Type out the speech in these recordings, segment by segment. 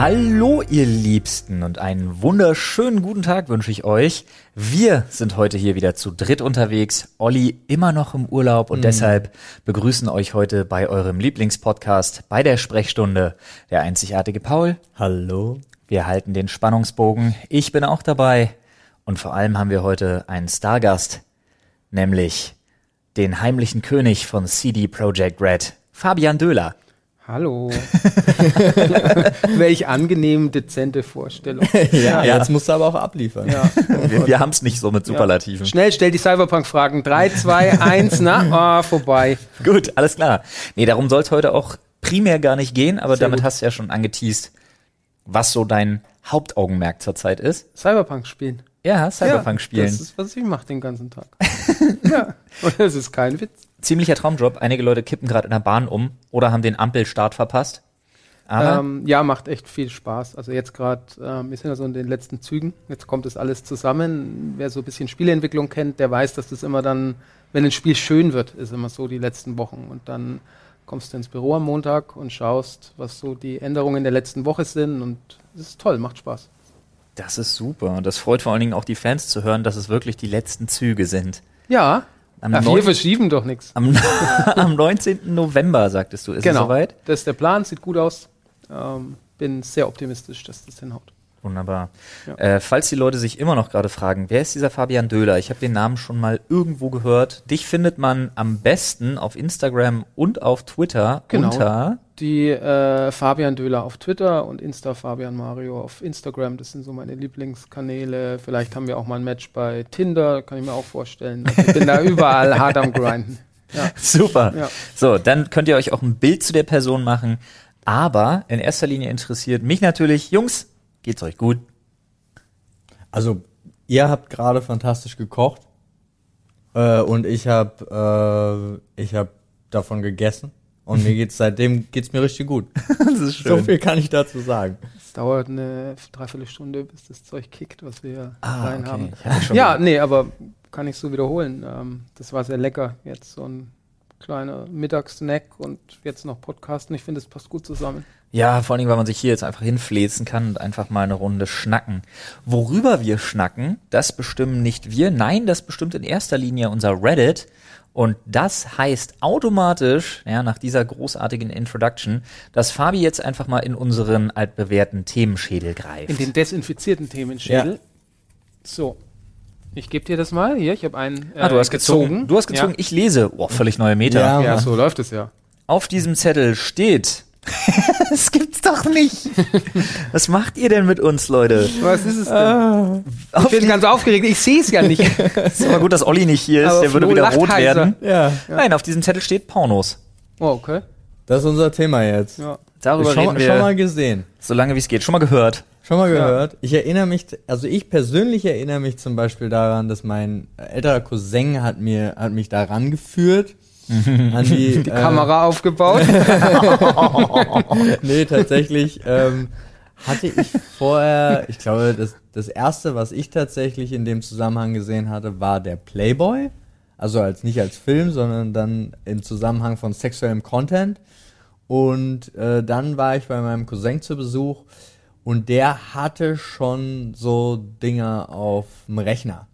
Hallo ihr Liebsten und einen wunderschönen guten Tag wünsche ich euch. Wir sind heute hier wieder zu dritt unterwegs. Olli immer noch im Urlaub und deshalb begrüßen euch heute bei eurem Lieblingspodcast bei der Sprechstunde der einzigartige Paul. Hallo. Wir halten den Spannungsbogen. Ich bin auch dabei. Und vor allem haben wir heute einen Stargast, nämlich den heimlichen König von CD Projekt Red, Fabian Döhler. Hallo. Welch angenehm dezente Vorstellung. Ja, Ja. jetzt musst du aber auch abliefern. Ja. Wir, wir haben es nicht so mit Superlativen. Schnell, stell die Cyberpunk-Fragen. 3, 2, 1, na, ah, vorbei. Gut, alles klar. Nee, darum soll es heute auch primär gar nicht gehen, aber Sehr damit gut. hast du ja schon angeteased, was so dein Hauptaugenmerk zurzeit ist. Cyberpunk spielen. Ja, Cyberpunk ja, spielen. Das ist, was ich mache den ganzen Tag. Ja. Und das ist kein Witz. Ziemlicher Traumjob. Einige Leute kippen gerade in der Bahn um oder haben den Ampelstart verpasst. Aber Ähm, ja, macht echt viel Spaß. Also jetzt gerade, ähm, wir sind ja so in den letzten Zügen. Jetzt kommt das alles zusammen. Wer so ein bisschen Spieleentwicklung kennt, der weiß, dass das immer dann, wenn ein Spiel schön wird, ist immer so die letzten Wochen. Und dann kommst du ins Büro am Montag und schaust, was so die Änderungen der letzten Woche sind. Und das ist toll, macht Spaß. das ist super. Und das freut vor allen Dingen auch die Fans zu hören, dass es wirklich die letzten Züge sind. Ja, Am, neun- wir verschieben doch nichts. am, am 19. November, sagtest du, ist es Genau, soweit? das ist der Plan, sieht gut aus. Ähm, bin sehr optimistisch, dass das hinhaut. Wunderbar. Ja. Äh, falls die Leute sich immer noch gerade fragen, wer ist dieser Fabian Döhler? Ich habe den Namen schon mal irgendwo gehört. Dich findet man am besten auf Instagram und auf Twitter Genau. unter Die äh, Fabian Döhler auf Twitter und Insta Fabian Mario auf Instagram, das sind so meine Lieblingskanäle. Vielleicht haben wir auch mal ein Match bei Tinder, kann ich mir auch vorstellen. Also ich bin da überall hart am Grinden. Ja. Super. Ja. So, dann könnt ihr euch auch ein Bild zu der Person machen. Aber in erster Linie interessiert mich natürlich, Jungs, geht's euch gut? Also, ihr habt gerade fantastisch gekocht. Äh, und ich habe äh, ich hab davon gegessen. Und mir geht's seitdem geht's mir richtig gut. Das ist So viel kann ich dazu sagen. Es dauert eine Dreiviertelstunde, bis das Zeug kickt, was wir hier Ah, rein okay. haben. Ja, nee, aber kann ich so wiederholen. Ähm, das war sehr lecker. Jetzt so ein kleiner Mittagssnack und jetzt noch Podcasten. Ich finde, es passt gut zusammen. Ja, vor allen Dingen, weil man sich hier jetzt einfach hinfläzen kann und einfach mal eine Runde schnacken. Worüber wir schnacken, das bestimmen nicht wir. Nein, das bestimmt in erster Linie unser Reddit. Und das heißt automatisch, ja, nach dieser großartigen Introduction, dass Fabi jetzt einfach mal in unseren altbewährten Themenschädel greift. In den desinfizierten Themenschädel. So. Ich gebe dir das mal. Hier, ich habe einen. Äh, ah, du hast gezogen. Du hast gezogen, ich lese. Oh, völlig neue Meter. Ja. Ja. ja, so läuft es ja. Auf diesem Zettel steht. das gibt's doch nicht. Was macht ihr denn mit uns, Leute? Was ist es denn? Auf ich bin ganz aufgeregt. Ich sehe es ja nicht. ist aber gut, dass Olli nicht hier ist. Aber Der würde Flo wieder rot heiser. werden. Ja. Nein, auf diesem Zettel steht Pornos. Oh, okay. Das ist unser Thema jetzt. Ja. Darüber schon, reden wir schon mal gesehen. so lange wie es geht. Schon mal gehört. Schon mal gehört. Ich erinnere mich, also ich persönlich erinnere mich zum Beispiel daran, dass mein älterer Cousin hat mir, hat mich daran geführt. an die, Die äh, Kamera aufgebaut. nee, tatsächlich ähm, hatte ich vorher, ich glaube, das, das erste, was ich tatsächlich in dem Zusammenhang gesehen hatte, war der Playboy. Also als nicht als Film, sondern dann im Zusammenhang von sexuellem Content. Und äh, dann war ich bei meinem Cousin zu Besuch und der hatte schon so Dinger auf dem Rechner.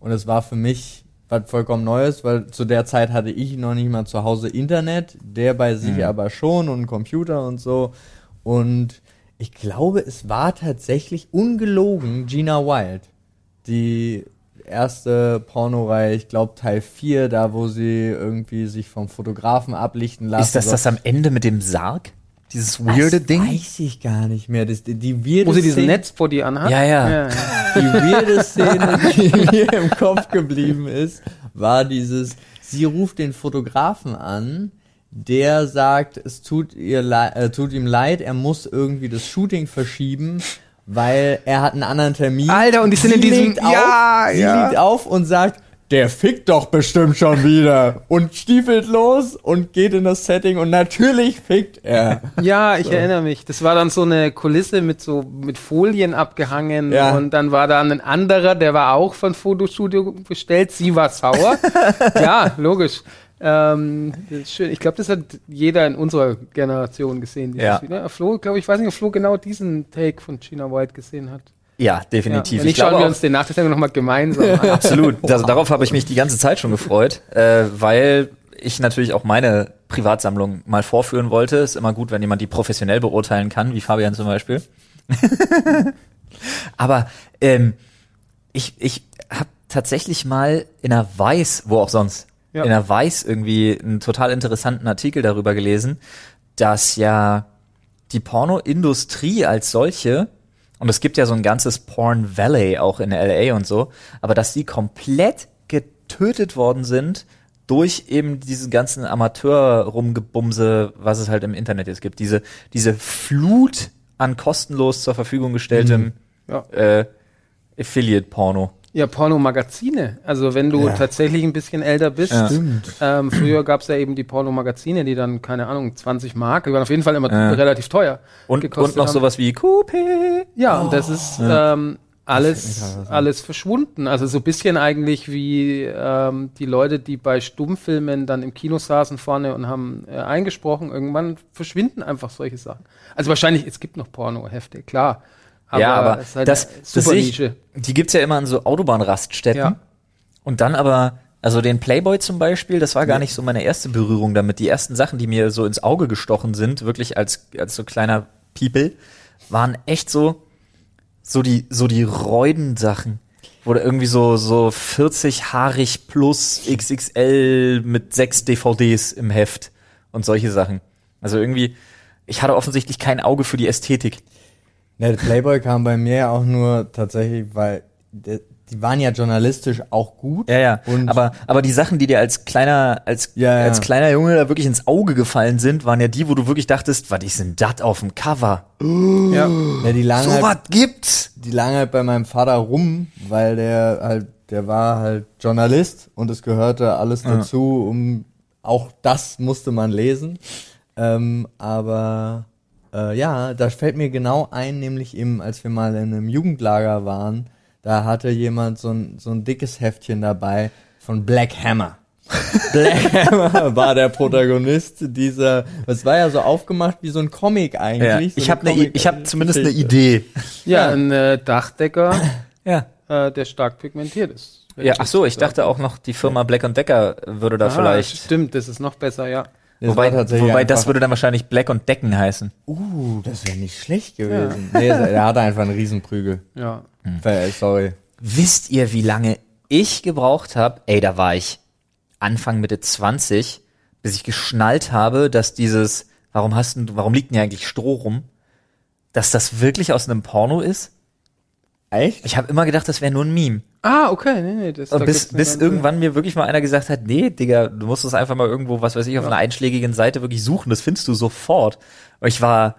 Und es war für mich was vollkommen Neues, weil zu der Zeit hatte ich noch nicht mal zu Hause Internet, der bei sich aber schon und Computer und so. Und ich glaube, es war tatsächlich ungelogen Gina Wild. Die erste Pornoreihe, ich glaube Teil 4, da wo sie irgendwie sich vom Fotografen ablichten lassen. Ist das so. das am Ende mit dem Sarg? Dieses weirde das Ding? Weiß ich gar nicht mehr. Das, die, die weirde Wo sie diesen Szene- Netzbody anhat. Ja, ja. ja, ja. die weirde Szene, die mir im Kopf geblieben ist, war dieses, sie ruft den Fotografen an, der sagt, es tut, ihr lei- äh, tut ihm leid, er muss irgendwie das Shooting verschieben, weil er hat einen anderen Termin. Alter, und die sind Sie in diesem- auf, Ja, sie ja. liegt auf und sagt, der fickt doch bestimmt schon wieder und stiefelt los und geht in das Setting und natürlich fickt er. Ja, ich erinnere mich. Das war dann so eine Kulisse mit so mit Folien abgehangen Ja. und dann war da ein anderer, der war auch von Fotostudio bestellt. Sie war sauer. ja, logisch. Ähm, schön. Ich glaube, das hat jeder in unserer Generation gesehen. Ja. Flo, glaube ich, weiß nicht, ob Flo genau diesen Take von Gina White gesehen hat. Ja, definitiv. Ja, wenn glaube schauen wir uns den nach der Sendung nochmal gemeinsam an. Absolut. Also, darauf habe ich mich die ganze Zeit schon gefreut, äh, weil ich natürlich auch meine Privatsammlung mal vorführen wollte. Ist immer gut, wenn jemand die professionell beurteilen kann, wie Fabian zum Beispiel. Aber ähm, ich, ich habe tatsächlich mal in der Weiß, wo auch sonst, Ja. in der Weiß irgendwie einen total interessanten Artikel darüber gelesen, dass ja die Pornoindustrie als solche, und es gibt ja so ein ganzes Porn Valley auch in LA und so, aber dass die komplett getötet worden sind durch eben diesen ganzen Amateur-Rumgebumse, was es halt im Internet jetzt gibt. Diese, diese Flut an kostenlos zur Verfügung gestelltem Ja. äh, Affiliate-Porno. Ja, Pornomagazine. Also wenn du Ja. tatsächlich ein bisschen älter bist. Ja. Ähm, früher gab es ja eben die Pornomagazine, die dann, keine Ahnung, 20 Mark, die waren auf jeden Fall immer Ja. relativ teuer. Und, gekostet und noch haben. sowas wie Coupé. Ja, und das ist ähm, alles, alles verschwunden. Also so ein bisschen eigentlich wie ähm, die Leute, die bei Stummfilmen dann im Kino saßen vorne und haben äh, eingesprochen. Irgendwann verschwinden einfach solche Sachen. Also wahrscheinlich, es gibt noch Pornohefte, klar. Ja, aber ist halt das, das sehe ich, die gibt's ja immer an so Autobahnraststätten. Ja. Und dann aber, also den Playboy zum Beispiel, das war gar nicht so meine erste Berührung damit. Die ersten Sachen, die mir so ins Auge gestochen sind, wirklich als, als so kleiner People, waren echt so, so die, so die Reuden-Sachen. Da irgendwie so, so 40 haarig plus XXL mit sechs DVDs im Heft und solche Sachen. Also irgendwie, ich hatte offensichtlich kein Auge für die Ästhetik. Ne, Playboy kam bei mir ja auch nur tatsächlich, weil die waren ja journalistisch auch gut. Ja, ja. Aber, aber die Sachen, die dir als kleiner, als, Ja, ja. als kleiner Junge da wirklich ins Auge gefallen sind, waren ja die, wo du wirklich dachtest, was ist denn das auf dem Cover? Ja. ja, die lagen So halt, was gibt's? die lagen halt bei meinem Vater rum, weil der halt, der war halt Journalist und es gehörte alles dazu, um auch das musste man lesen. Ähm, aber äh, ja, da fällt mir genau ein, nämlich eben, als wir mal in einem Jugendlager waren, da hatte jemand so ein, so ein dickes Heftchen dabei von Black Hammer. Black Hammer war der Protagonist dieser, es war ja so aufgemacht wie so ein Comic Ja, eigentlich. so ich habe eine ne, ich hab zumindest eine. Idee. Ja, ein äh, Dachdecker, Ja. äh, der stark pigmentiert ist. Ja, ich ach so, ich dachte auch noch, die Firma Black Decker würde da Aha, vielleicht. Stimmt, das ist noch besser, ja. Das Wobei, wobei das würde dann wahrscheinlich Black und Decken heißen. Uh, das wäre nicht schlecht gewesen. Nee, er hatte einfach einen Riesenprügel. Ja. Äh, Sorry. Wisst ihr, wie lange ich gebraucht habe? Ey, da war ich Anfang Mitte 20, bis ich geschnallt habe, dass dieses, warum hast du, warum liegt denn hier eigentlich Stroh rum? Dass das wirklich aus einem Porno ist? Echt? Ich habe immer gedacht, das wäre nur ein Meme. Ah, okay, nee, nee. Das, da bis, bis irgendwann mir wirklich mal einer gesagt hat, nee, Digga, du musst es einfach mal irgendwo, was weiß ich, auf einer einschlägigen Seite wirklich suchen. Das findest du sofort. Und ich war,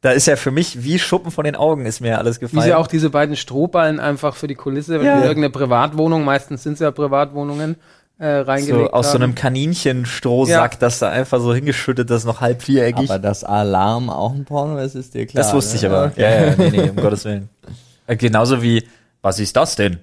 da ist ja für mich wie Schuppen von den Augen ist mir alles Wie gefallen. sie auch diese beiden Strohballen einfach für die Kulisse, wenn Ja. die irgendeine Privatwohnung, meistens sind es ja Privatwohnungen, äh, reingelegt so aus so haben. einem Kaninchenstrohsack, Ja. das da einfach so hingeschüttet, das ist noch halb viereckig. Aber dass Alarm auch ein Porno ist, ist dir klar. das wusste ich ne? aber. Okay. Ja, ja, nee, nee, um Gottes Willen. Äh, Genauso wie, was ist das denn?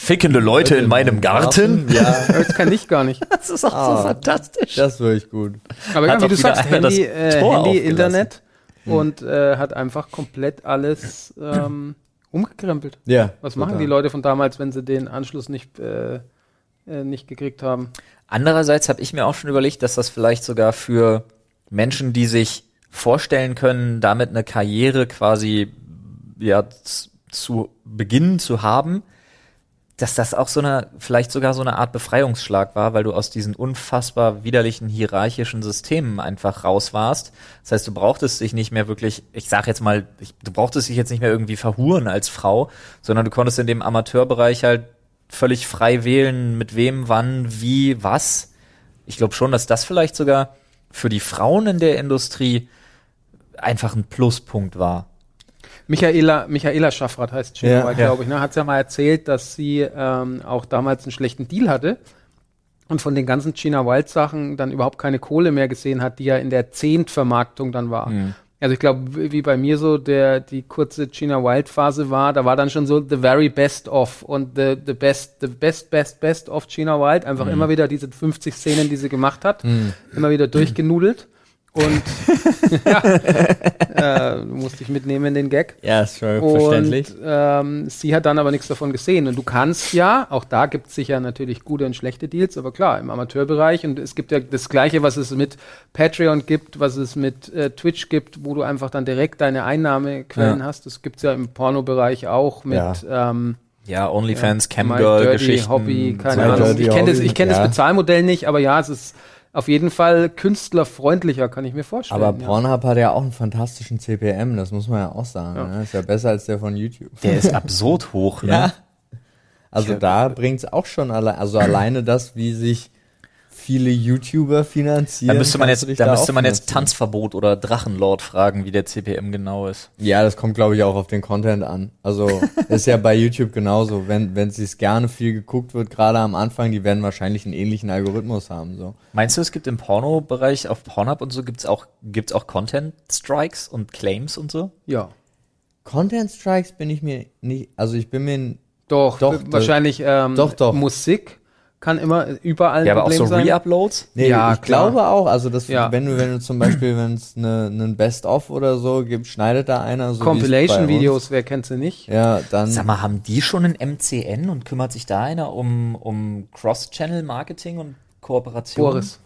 Fickende Leute in meinem Garten? Ja, Das kann ich gar nicht. Das ist auch Ah. so fantastisch. das ist wirklich gut. Aber ja, Hat wie doch du wieder sagst, einer das Handy, äh, Tor Handy aufgelassen. Internet und äh, hat einfach komplett alles ähm, umgekrempelt. Ja. Was total. machen die Leute von damals, wenn sie den Anschluss nicht, äh, äh, nicht gekriegt haben? Andererseits habe ich mir auch schon überlegt, dass das vielleicht sogar für Menschen, die sich vorstellen können, damit eine Karriere quasi ja z- zu beginnen zu haben, dass das auch so eine, vielleicht sogar so eine Art Befreiungsschlag war, weil du aus diesen unfassbar widerlichen hierarchischen Systemen einfach raus warst. Das heißt, du brauchtest dich nicht mehr wirklich, ich sag jetzt mal, ich, du brauchtest dich jetzt nicht mehr irgendwie verhuren als Frau, sondern du konntest in dem Amateurbereich halt völlig frei wählen, mit wem, wann, wie, was. Ich glaube schon, dass das vielleicht sogar für die Frauen in der Industrie einfach ein Pluspunkt war. Michaela, Michaela Schaffrath heißt Gina Ja. Glaube ich, ne? hat ja mal erzählt, dass sie ähm, auch damals einen schlechten Deal hatte und von den ganzen Gina Wild Sachen dann überhaupt keine Kohle mehr gesehen hat, die ja in der Zehntvermarktung dann war. Mhm. Also ich glaube, wie bei mir so der die kurze Gina Wild Phase war, da war dann schon so the very best of und the the best the best best best of Gina Wild einfach Mhm. immer wieder diese 50 Szenen, die sie gemacht hat, immer wieder durchgenudelt und ja, äh, musste ich mitnehmen in den Gag. Ja, ist schon Und verständlich. ähm, sie hat dann aber nichts davon gesehen. Und du kannst ja, auch da gibt es sicher natürlich gute und schlechte Deals, aber klar, im Amateurbereich. Und es gibt ja das Gleiche, was es mit Patreon gibt, was es mit äh, Twitch gibt, wo du einfach dann direkt deine Einnahmequellen Ja. hast. Das gibt es ja im Pornobereich auch mit ähm, Ja, OnlyFans, My Camgirl-Geschichten. Dirty Hobby, keine Ahnung. Ich kenne das, ich kenn das ja. Bezahlmodell nicht, aber ja, es ist auf jeden Fall künstlerfreundlicher, kann ich mir vorstellen. Aber ja. Pornhub hat ja auch einen fantastischen CPM, das muss man ja auch sagen. Ja. Ne? Ist ja besser als der von YouTube. Der ist absurd hoch, ne? Ja. Also da bringt's auch schon alle, also alleine das, wie sich viele YouTuber finanzieren. Da müsste man jetzt, da müsste man jetzt. Tanzverbot oder Drachenlord fragen, wie der CPM genau ist. Ja, das kommt glaube ich auch auf den Content an. Also ist ja bei YouTube genauso. Wenn wenn es gerne viel geguckt wird, gerade am Anfang, die werden wahrscheinlich einen ähnlichen Algorithmus haben. So. Meinst du, es gibt im Porno-Bereich auf Pornhub und so gibt's auch, gibt's auch Content-Strikes und Claims und so? Ja. Content Strikes bin ich mir nicht, also ich bin mir Doch, Doch, wahrscheinlich ähm, doch, doch. Musik kann immer überall ein Ja, aber auch Problem so sein. Re-Uploads? Nee, Ja, ich klar. glaube auch, also das, Ja. wenn du, wenn du zum Beispiel, wenn es eine, einen Best-of oder so gibt, schneidet da einer so Compilation-Videos, wer kennt sie nicht? Ja, dann. Sag mal, haben die schon ein MCN und kümmert sich da einer um, um Cross-Channel-Marketing und Kooperation? Boris.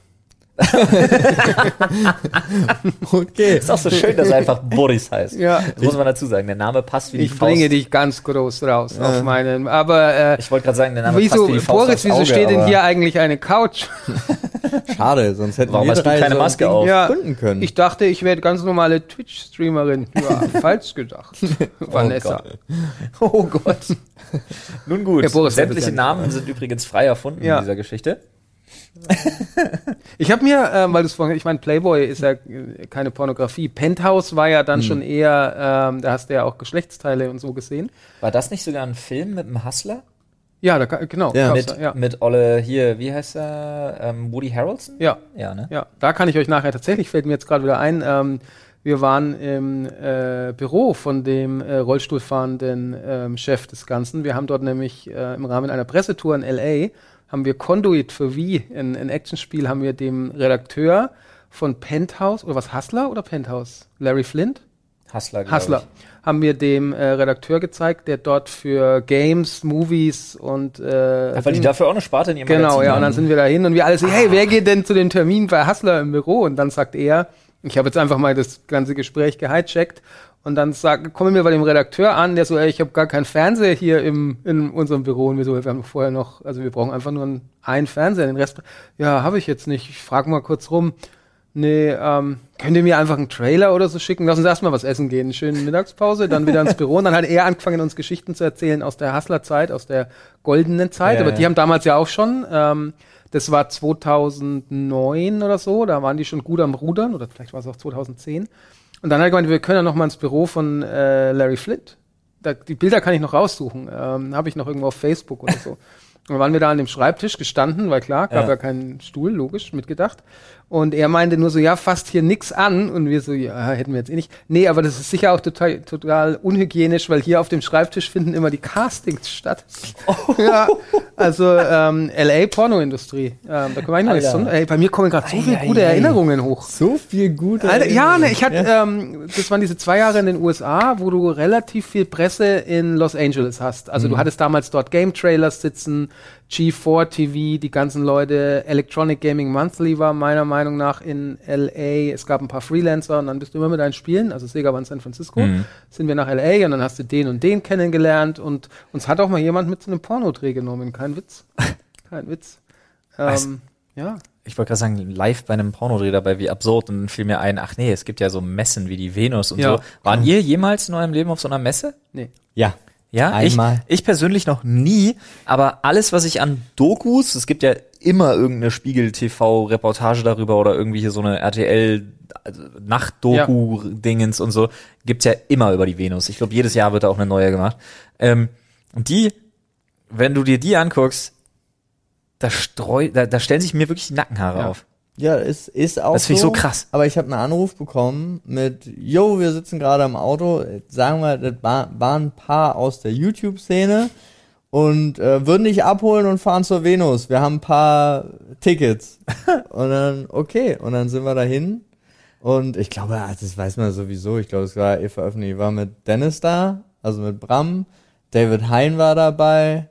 okay. Ist auch so schön, dass er einfach Boris heißt. Ja. Das muss man dazu sagen. Der Name passt wie die Ich Faust. bringe dich ganz groß raus auf meinen. Aber äh, Ich wollte gerade sagen, der Name wieso, passt wie die Faust Boris, wieso Auge, steht denn hier eigentlich eine Couch? Schade, sonst hätten Warum wir hast du drei keine so Maske auf? Ja, können. Ich dachte, ich werde ganz normale Twitch-Streamerin. Ja, falsch gedacht. Vanessa. Oh Gott. Nun gut, Ja, Boris, sämtliche. Namen sind übrigens frei erfunden Ja. in dieser Geschichte. Ich habe mir, ähm, weil du es vorhin, ich meine, Playboy ist ja äh, keine Pornografie. Penthouse war ja dann Hm. schon eher, ähm, da hast du ja auch Geschlechtsteile und so gesehen. War das nicht sogar ein Film mit einem Hustler? Ja, da, genau. Ja. Mit, ja. mit Olle, hier, wie heißt er? Ähm, Woody Harrelson? ja. Ja, ne? Ja, da kann ich euch nachher tatsächlich, fällt mir jetzt gerade wieder ein, ähm, wir waren im äh, Büro von dem äh, Rollstuhlfahrenden ähm, Chef des Ganzen. Wir haben dort nämlich äh, im Rahmen einer Pressetour in L.A. haben wir Conduit für Wie, ein, ein Actionspiel, haben wir dem Redakteur von Penthouse, oder was, Hustler oder Penthouse? Larry Flint? Hustler, Hustler. Haben wir dem äh, Redakteur gezeigt, der dort für Games, Movies und äh, Ich. Weil die dafür auch eine Sparte in ihrem Genau, Magazin ja, und dann sind wir da hin und wir alle so, hey, wer geht denn zu dem Termin bei Hustler im Büro? Und dann sagt er, ich habe jetzt einfach mal das ganze Gespräch gehijackt und dann sagt, kommen wir bei dem Redakteur an, der so, ey, ich habe gar keinen Fernseher hier im, in unserem Büro. Und wir so, wir haben vorher noch, also wir brauchen einfach nur einen, einen Fernseher, den Rest, ja, habe ich jetzt nicht, ich frage mal kurz rum, nee, ähm, könnt ihr mir einfach einen Trailer oder so schicken? Lass uns erstmal was essen gehen, schöne Mittagspause, dann wieder ins Büro. Und dann hat er angefangen, uns Geschichten zu erzählen aus der Hustler-Zeit, aus der goldenen Zeit, Ja, aber ja. die haben damals ja auch schon, ähm, das war 2009 oder so, da waren die schon gut am Rudern. Oder vielleicht war es auch 2010. Und dann hat er gemeint, wir können ja noch mal ins Büro von äh, Larry Flint. Da, die Bilder kann ich noch raussuchen, ähm, habe ich noch irgendwo auf Facebook oder so. Und dann waren wir da an dem Schreibtisch gestanden, weil klar, gab ja, Ja. keinen Stuhl, logisch, mitgedacht. Und er meinte nur so, ja, fasst hier nix an. Und wir so, ja, hätten wir jetzt eh nicht. Nee, aber das ist sicher auch total, total unhygienisch, weil hier auf dem Schreibtisch finden immer die Castings statt. ja, also ähm, LA Pornoindustrie. Ähm, da können wir eigentlich noch nichts tun. Ey, bei mir kommen gerade so Ei, viele ei, gute ei. Erinnerungen hoch. so viel gute. Alter, ja, ne, ich hatte, ähm, das waren diese zwei Jahre in den USA, wo du relativ viel Presse in Los Angeles hast. Also Mhm. du hattest damals dort Game Trailers sitzen, G4 TV, die ganzen Leute, Electronic Gaming Monthly war meiner Meinung nach in LA. Es gab ein paar Freelancer und dann bist du immer mit deinen Spielen, also Sega war in San Francisco, Mhm. sind wir nach LA und dann hast du den und den kennengelernt und uns hat auch mal jemand mit zu einem Pornodreh genommen, kein Witz. kein Witz. Ähm, ja. Ich wollte gerade sagen, live bei einem Pornodreh dabei, wie absurd. Und dann fiel mir ein, ach nee, es gibt ja so Messen wie die Venus und Ja. so. Waren ihr jemals in eurem Leben auf so einer Messe? Nee. Ja. Ja, Einmal. Ich, ich persönlich noch nie, aber alles, was ich an Dokus, es gibt ja immer irgendeine Spiegel-TV-Reportage darüber oder irgendwie hier so eine RTL-Nacht-Doku-Dingens und so, gibt's ja immer über die Venus. Ich glaube, jedes Jahr wird da auch eine neue gemacht. Ähm, und die, wenn du dir die anguckst, da streu, da, da stellen sich mir wirklich die Nackenhaare Ja. auf. Ja, ist, ist auch Das finde ich so krass. Aber ich habe einen Anruf bekommen mit, yo, wir sitzen gerade am Auto, sagen wir, das war- waren ein paar aus der YouTube-Szene und äh, würden dich abholen und fahren zur Venus. Wir haben ein paar Tickets. und dann, okay, und dann sind wir dahin. Und ich glaube, ah, das weiß man sowieso, ich glaube, es war eh veröffentlicht, ich war mit Dennis da, also mit Bram, David Hein war dabei,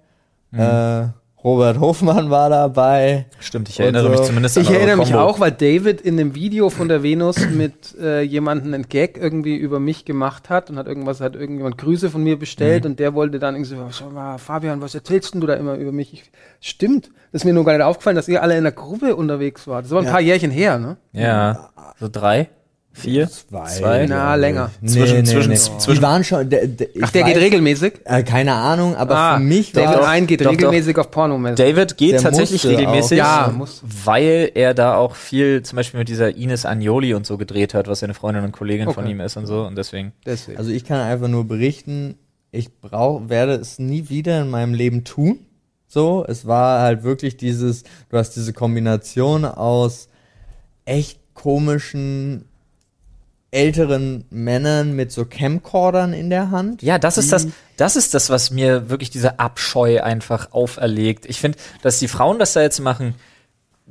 Mhm. äh, Robert Hofmann war dabei. Stimmt, ich erinnere so. mich zumindest Ich eure erinnere mich auch, weil David in dem Video von der Venus mit äh, jemandem einen Gag irgendwie über mich gemacht hat und hat irgendwas, hat irgendjemand Grüße von mir bestellt und der wollte dann irgendwie so, Fabian, was erzählst denn du da immer über mich? Ich, stimmt, das ist mir nur gar nicht aufgefallen, dass ihr alle in der Gruppe unterwegs wart. Das war ein Ja. paar Jährchen her, ne? Ja, so drei, vier, zwei. Na, länger. Zwischen- zwischen- Die zwischen- waren schon. Der, der, Ach, der geht weiß- regelmäßig? Äh, keine Ahnung, aber ah, für mich David war Hein geht doch, regelmäßig auf Pornomessen. David geht Der tatsächlich regelmäßig, auch. Ja, muss. weil er da auch viel, zum Beispiel mit dieser Ines Agnoli und so gedreht hat, was ja eine Freundin und Kollegin von Okay. ihm ist und so und deswegen. Deswegen. Also ich kann einfach nur berichten, ich brauch, werde es nie wieder in meinem Leben tun. So, es war halt wirklich dieses, du hast diese Kombination aus echt komischen älteren Männern mit so Camcordern in der Hand. Ja, das ist das, das ist das, was mir wirklich diese Abscheu einfach auferlegt. Ich finde, dass die Frauen das da jetzt machen,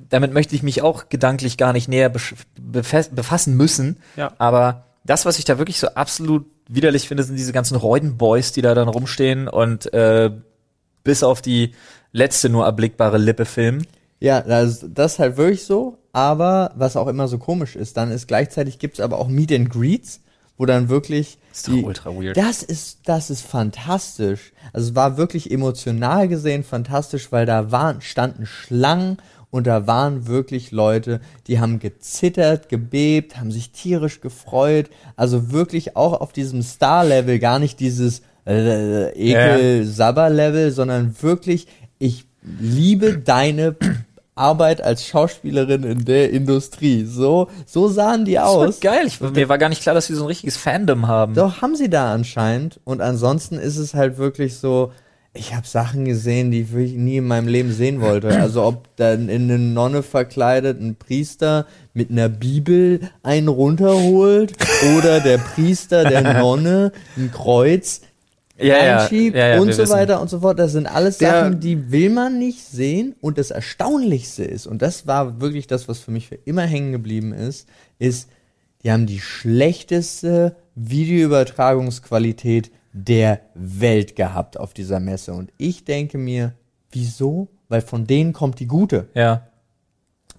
damit möchte ich mich auch gedanklich gar nicht näher befassen müssen. Ja. Aber das, was ich da wirklich so absolut widerlich finde, sind diese ganzen Reudenboys, die da dann rumstehen und äh, bis auf die letzte nur erblickbare Lippe filmen. Ja, das, das ist halt wirklich so. Aber was auch immer so komisch ist, dann ist gleichzeitig gibt's aber auch Meet and Greets, wo dann wirklich Ist doch ultra weird. Das ist das ist fantastisch. Also es war wirklich emotional gesehen fantastisch, weil da waren standen Schlangen und da waren wirklich Leute, die haben gezittert, gebebt, haben sich tierisch gefreut. Also wirklich auch auf diesem Star-Level, gar nicht dieses äh, Ekel-Sabber-Level, sondern wirklich, ich liebe deine Arbeit als Schauspielerin in der Industrie. So, so sahen die Das aus. war geil. Ich, mir war gar nicht klar, dass wir so ein richtiges Fandom haben. Doch, haben sie da anscheinend. Und ansonsten ist es halt wirklich so, ich habe Sachen gesehen, die ich wirklich nie in meinem Leben sehen wollte. Also ob dann in eine Nonne verkleidet ein Priester mit einer Bibel einen runterholt oder der Priester der Nonne ein Kreuz Ja, reinschiebt ja, ja, und so wissen. weiter und so fort. Das sind alles Sachen, die will man nicht sehen. Und das Erstaunlichste ist, und das war wirklich das, was für mich für immer hängen geblieben ist, ist, die haben die schlechteste Videoübertragungsqualität der Welt gehabt auf dieser Messe. Und ich denke mir, wieso? Weil von denen kommt die gute. Ja.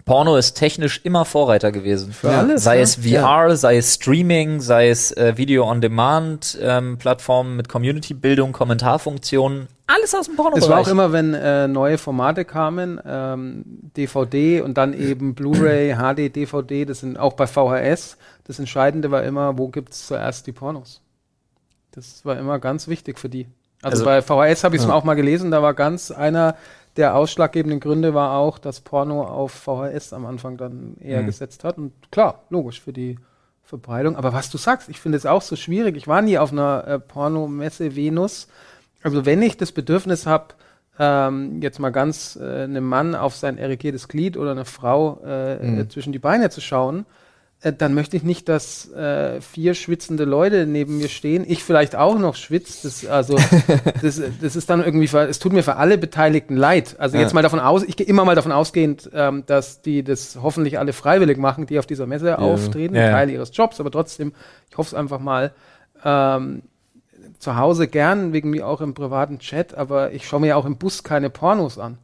Porno ist technisch immer Vorreiter gewesen. Für alles, sei ne? es VR, sei es Streaming, sei es äh, Video-on-Demand, ähm, Plattformen mit Community-Bildung, Kommentarfunktionen, alles aus dem porno Es war auch immer, wenn äh, neue Formate kamen, ähm, DVD und dann eben Blu-ray, HD, DVD, das sind auch bei VHS. Das Entscheidende war immer, wo gibt's zuerst die Pornos? Das war immer ganz wichtig für die. Also, Also- bei VHS habe ich es auch mal gelesen, da war ganz einer der ausschlaggebenden Gründe war auch, dass Porno auf VHS am Anfang dann eher Mhm. gesetzt hat. Und klar, logisch für die Verbreitung. Aber was du sagst, ich finde es auch so schwierig. Ich war nie auf einer äh, Pornomesse Venus. Also wenn ich das Bedürfnis habe, ähm, jetzt mal ganz äh, einem Mann auf sein erregiertes Glied oder eine Frau äh, Mhm. zwischen die Beine zu schauen, äh, dann möchte ich nicht, dass äh, vier schwitzende Leute neben mir stehen. Ich vielleicht auch noch schwitze. Das, also, das, das ist dann irgendwie, es tut mir für alle Beteiligten leid. Also Ja. jetzt mal davon aus, ich gehe immer mal davon ausgehend, ähm, dass die das hoffentlich alle freiwillig machen, die auf dieser Messe auftreten, Ja, ja. Teil ihres Jobs, aber trotzdem, ich hoffe es einfach mal. Ähm, zu Hause gern, wegen mir auch im privaten Chat, aber ich schaue mir ja auch im Bus keine Pornos an.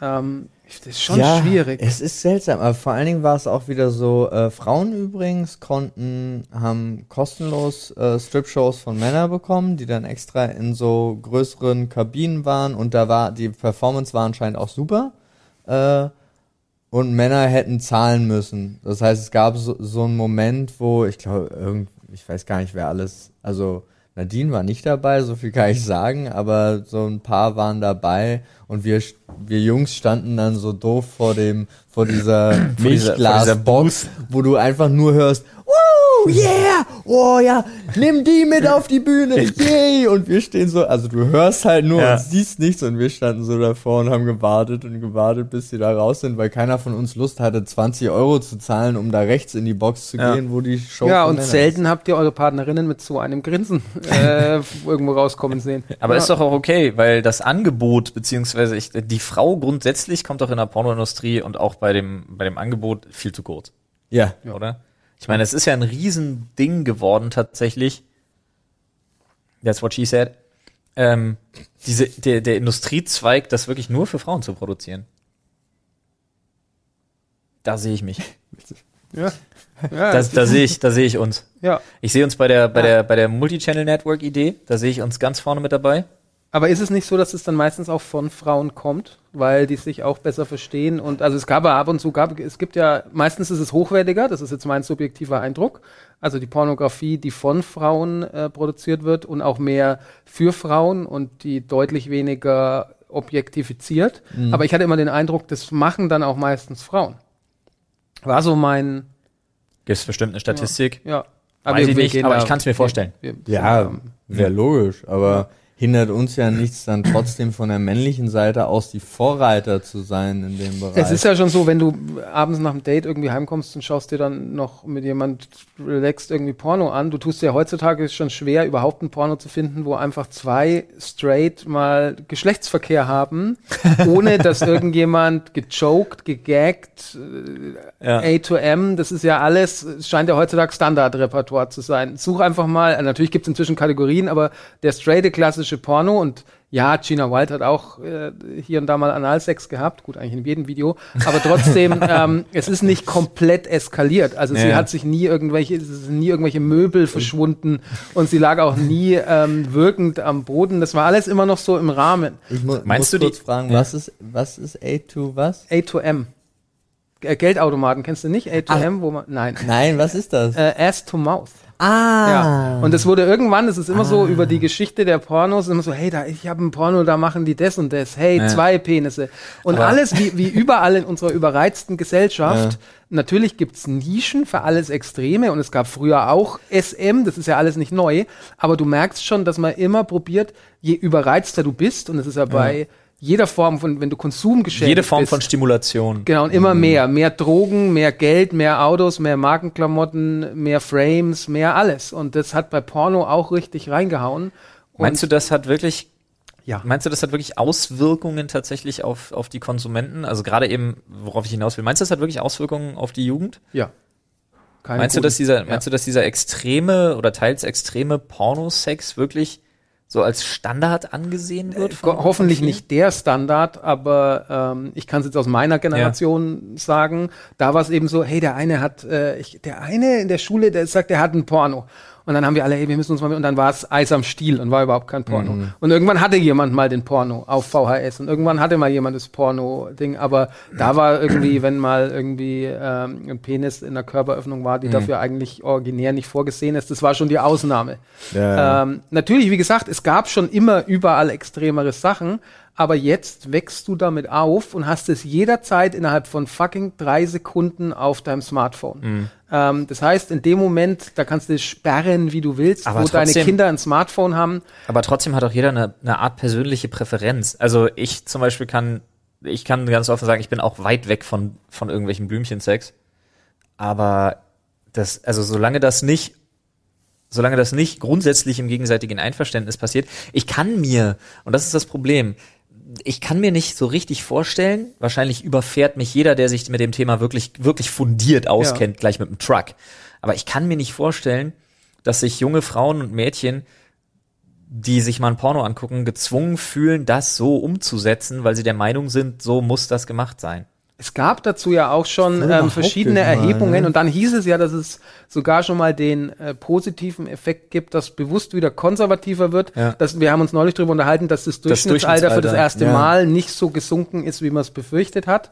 Ähm, das ist schon schwierig. Es ist seltsam, aber vor allen Dingen war es auch wieder so, äh, Frauen übrigens konnten, haben kostenlos äh, Strip-Shows von Männern bekommen, die dann extra in so größeren Kabinen waren und da war, die Performance war anscheinend auch super. Äh, und Männer hätten zahlen müssen. Das heißt, es gab so, so einen Moment, wo ich glaube, irgend, ich weiß gar nicht, wer alles, also Nadine war nicht dabei, so viel kann ich sagen, aber so ein paar waren dabei und wir, wir Jungs standen dann so doof vor dem, vor dieser Milchglasbox, wo du einfach nur hörst, Woo! oh yeah, oh ja, nimm die mit auf die Bühne, yay. Und wir stehen so, also du hörst halt nur Ja. und siehst nichts und wir standen so davor und haben gewartet und gewartet, bis sie da raus sind, weil keiner von uns Lust hatte, 20 Euro zu zahlen, um da rechts in die Box zu Ja. gehen, wo die Show Ja, und selten habt ihr eure Partnerinnen mit so einem Grinsen äh, irgendwo rauskommen sehen. Aber ja. ist doch auch okay, weil das Angebot, beziehungsweise ich, die Frau grundsätzlich kommt doch in der Pornoindustrie und auch bei dem, bei dem Angebot viel zu kurz, Ja, oder? Ich meine, es ist ja ein Riesending geworden tatsächlich. That's what she said. Ähm, diese, der, der Industriezweig, das wirklich nur für Frauen zu produzieren. Da sehe ich mich. Ja. Ja, Das, da sehe ich, da sehe ich uns. ja. Ich sehe uns bei der, bei Ja. der, bei der Multichannel Network Idee. Da sehe ich uns ganz vorne mit dabei. Aber ist es nicht so, dass es dann meistens auch von Frauen kommt, weil die sich auch besser verstehen? Und also es gab ja ab und zu, gab, es gibt ja, meistens ist es hochwertiger, das ist jetzt mein subjektiver Eindruck. Also die Pornografie, die von Frauen äh, produziert wird und auch mehr für Frauen und die deutlich weniger objektifiziert. Aber ich hatte immer den Eindruck, das machen dann auch meistens Frauen. War so mein, Gibt es bestimmt eine Statistik. ja. Weiß ich nicht, aber ich kann's mir vorstellen. Wir, ja, ähm, wäre logisch, aber hindert uns ja nichts dann trotzdem von der männlichen Seite aus die Vorreiter zu sein in dem Bereich. Es ist ja schon so, wenn du abends nach dem Date irgendwie heimkommst und schaust dir dann noch mit jemand relaxed irgendwie Porno an. Du tust dir heutzutage ist schon schwer, überhaupt ein Porno zu finden, wo einfach zwei straight mal Geschlechtsverkehr haben, ohne dass irgendjemand gechoked, gegaggt, Ja. A to M, das ist ja alles, es scheint ja heutzutage Standardrepertoire zu sein. Such einfach mal, äh, natürlich gibt es inzwischen Kategorien, aber der straighte klassische Porno und ja, Gina Wild hat auch äh, hier und da mal Analsex gehabt, gut, eigentlich in jedem Video, aber trotzdem, ähm, es ist nicht komplett eskaliert. Also sie Ja. hat sich nie irgendwelche, es sind nie irgendwelche Möbel verschwunden und sie lag auch nie ähm, wirkend am Boden. Das war alles immer noch so im Rahmen. ich mu Meinst muss du die- kurz fragen, Ja. was ist, was ist A2 was? A to M. Äh, Geldautomaten, kennst du nicht? A to Ach. M, wo man, nein. Nein, was ist das? Äh, Ass to Mouth. Ah. Ja. Und es wurde irgendwann, es ist immer so über die Geschichte der Pornos, immer so, hey, da, ich habe ein Porno, da machen die das und das, hey, Ja. zwei Penisse. Und Aber- alles wie, wie überall in unserer überreizten Gesellschaft. Natürlich gibt's Nischen für alles Extreme und es gab früher auch SM, das ist ja alles nicht neu, aber du merkst schon, dass man immer probiert, je überreizter du bist, und das ist ja bei jeder Form von, wenn du Konsumgeschädigt Jede Form bist, von Stimulation. Genau, und immer mehr. Mehr Drogen, mehr Geld, mehr Autos, mehr Markenklamotten, mehr Frames, mehr alles. Und das hat bei Porno auch richtig reingehauen. Und Meinst du, das hat wirklich, Ja. meinst du, das hat wirklich Auswirkungen tatsächlich auf, auf die Konsumenten? Also gerade eben, worauf ich hinaus will, meinst du, das hat wirklich Auswirkungen auf die Jugend? Ja. Keine Meinst du, guten. dass dieser, Ja. meinst du, dass dieser extreme oder teils extreme Pornosex wirklich so als Standard angesehen wird? von- Go- Hoffentlich nicht der Standard, aber ähm, ich kann es jetzt aus meiner Generation sagen. Da war es eben so, hey, der eine hat, äh, ich, der eine in der Schule, der sagt, der hat ein Porno. Und dann haben wir alle, hey, wir müssen uns mal, mit- und dann war es Eis am Stiel und war überhaupt kein Porno. Mhm. Und irgendwann hatte jemand mal den Porno auf VHS und irgendwann hatte mal jemand das Porno-Ding, aber da war irgendwie, wenn mal irgendwie ähm, ein Penis in der Körperöffnung war, Mhm. die dafür eigentlich originär nicht vorgesehen ist, das war schon die Ausnahme. Ja. Ähm, natürlich, wie gesagt, es gab schon immer überall extremere Sachen, aber jetzt wächst du damit auf und hast es jederzeit innerhalb von fucking drei Sekunden auf deinem Smartphone. Mhm. Ähm, das heißt, in dem Moment, da kannst du es sperren, wie du willst, Aber wo deine trotzdem- Kinder ein Smartphone haben. Aber trotzdem hat auch jeder eine, eine Art persönliche Präferenz. Also ich zum Beispiel kann, ich kann ganz offen sagen, ich bin auch weit weg von, von irgendwelchen Blümchensex. Aber das, also solange das nicht, solange das nicht grundsätzlich im gegenseitigen Einverständnis passiert, ich kann mir, und das ist das Problem, ich kann mir nicht so richtig vorstellen, wahrscheinlich überfährt mich jeder, der sich mit dem Thema wirklich, wirklich fundiert auskennt, gleich mit dem Truck. Aber ich kann mir nicht vorstellen, dass sich junge Frauen und Mädchen die sich mal ein Porno angucken, gezwungen fühlen, das so umzusetzen, weil sie der Meinung sind, so muss das gemacht sein. Es gab dazu ja auch schon ähm, verschiedene mal, Erhebungen ne? und dann hieß es ja, dass es sogar schon mal den äh, positiven Effekt gibt, dass bewusst wieder konservativer wird. Ja. Dass, wir haben uns neulich darüber unterhalten, dass das Durchschnittsalter für das Durchschnittsalter, erste ja. Mal nicht so gesunken ist, wie man es befürchtet hat.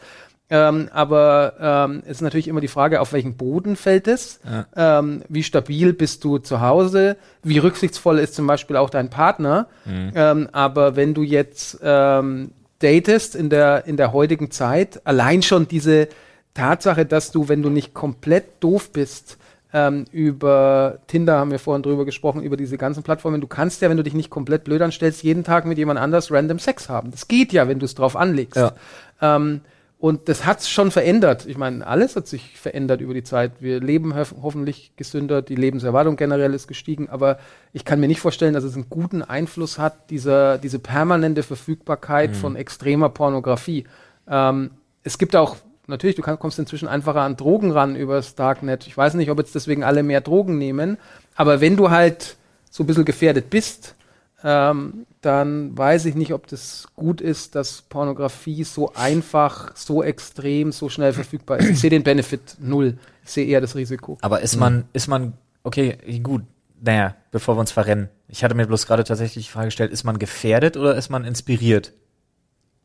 Ähm, aber ähm, es ist natürlich immer die Frage, auf welchen Boden fällt es? Ähm, wie stabil bist du zu Hause? Wie rücksichtsvoll ist zum Beispiel auch dein Partner? Ähm, aber wenn du jetzt ähm, datest in der, in der heutigen Zeit, allein schon diese Tatsache, dass du, wenn du nicht komplett doof bist, ähm, über Tinder haben wir vorhin drüber gesprochen, über diese ganzen Plattformen. Du kannst ja, wenn du dich nicht komplett blöd anstellst, jeden Tag mit jemand anders random Sex haben. Das geht ja, wenn du es drauf anlegst. Ja. Ähm, und das hat's schon verändert. Ich meine, alles hat sich verändert über die Zeit. Wir leben hof hoffentlich gesünder, die Lebenserwartung generell ist gestiegen, aber ich kann mir nicht vorstellen, dass es einen guten Einfluss hat, dieser, diese permanente Verfügbarkeit von extremer Pornografie. Ähm, es gibt auch, natürlich, du kann, kommst inzwischen einfacher an Drogen ran übers Darknet. Ich weiß nicht, ob jetzt deswegen alle mehr Drogen nehmen, aber wenn du halt so ein bisschen gefährdet bist, ähm, dann weiß ich nicht, ob das gut ist, dass Pornografie so einfach, so extrem, so schnell verfügbar ist. Ich sehe den Benefit null. Ich sehe eher das Risiko. Aber ist man, ist man, okay, gut, naja, bevor wir uns verrennen. Ich hatte mir bloß gerade tatsächlich die Frage gestellt, ist man gefährdet oder ist man inspiriert?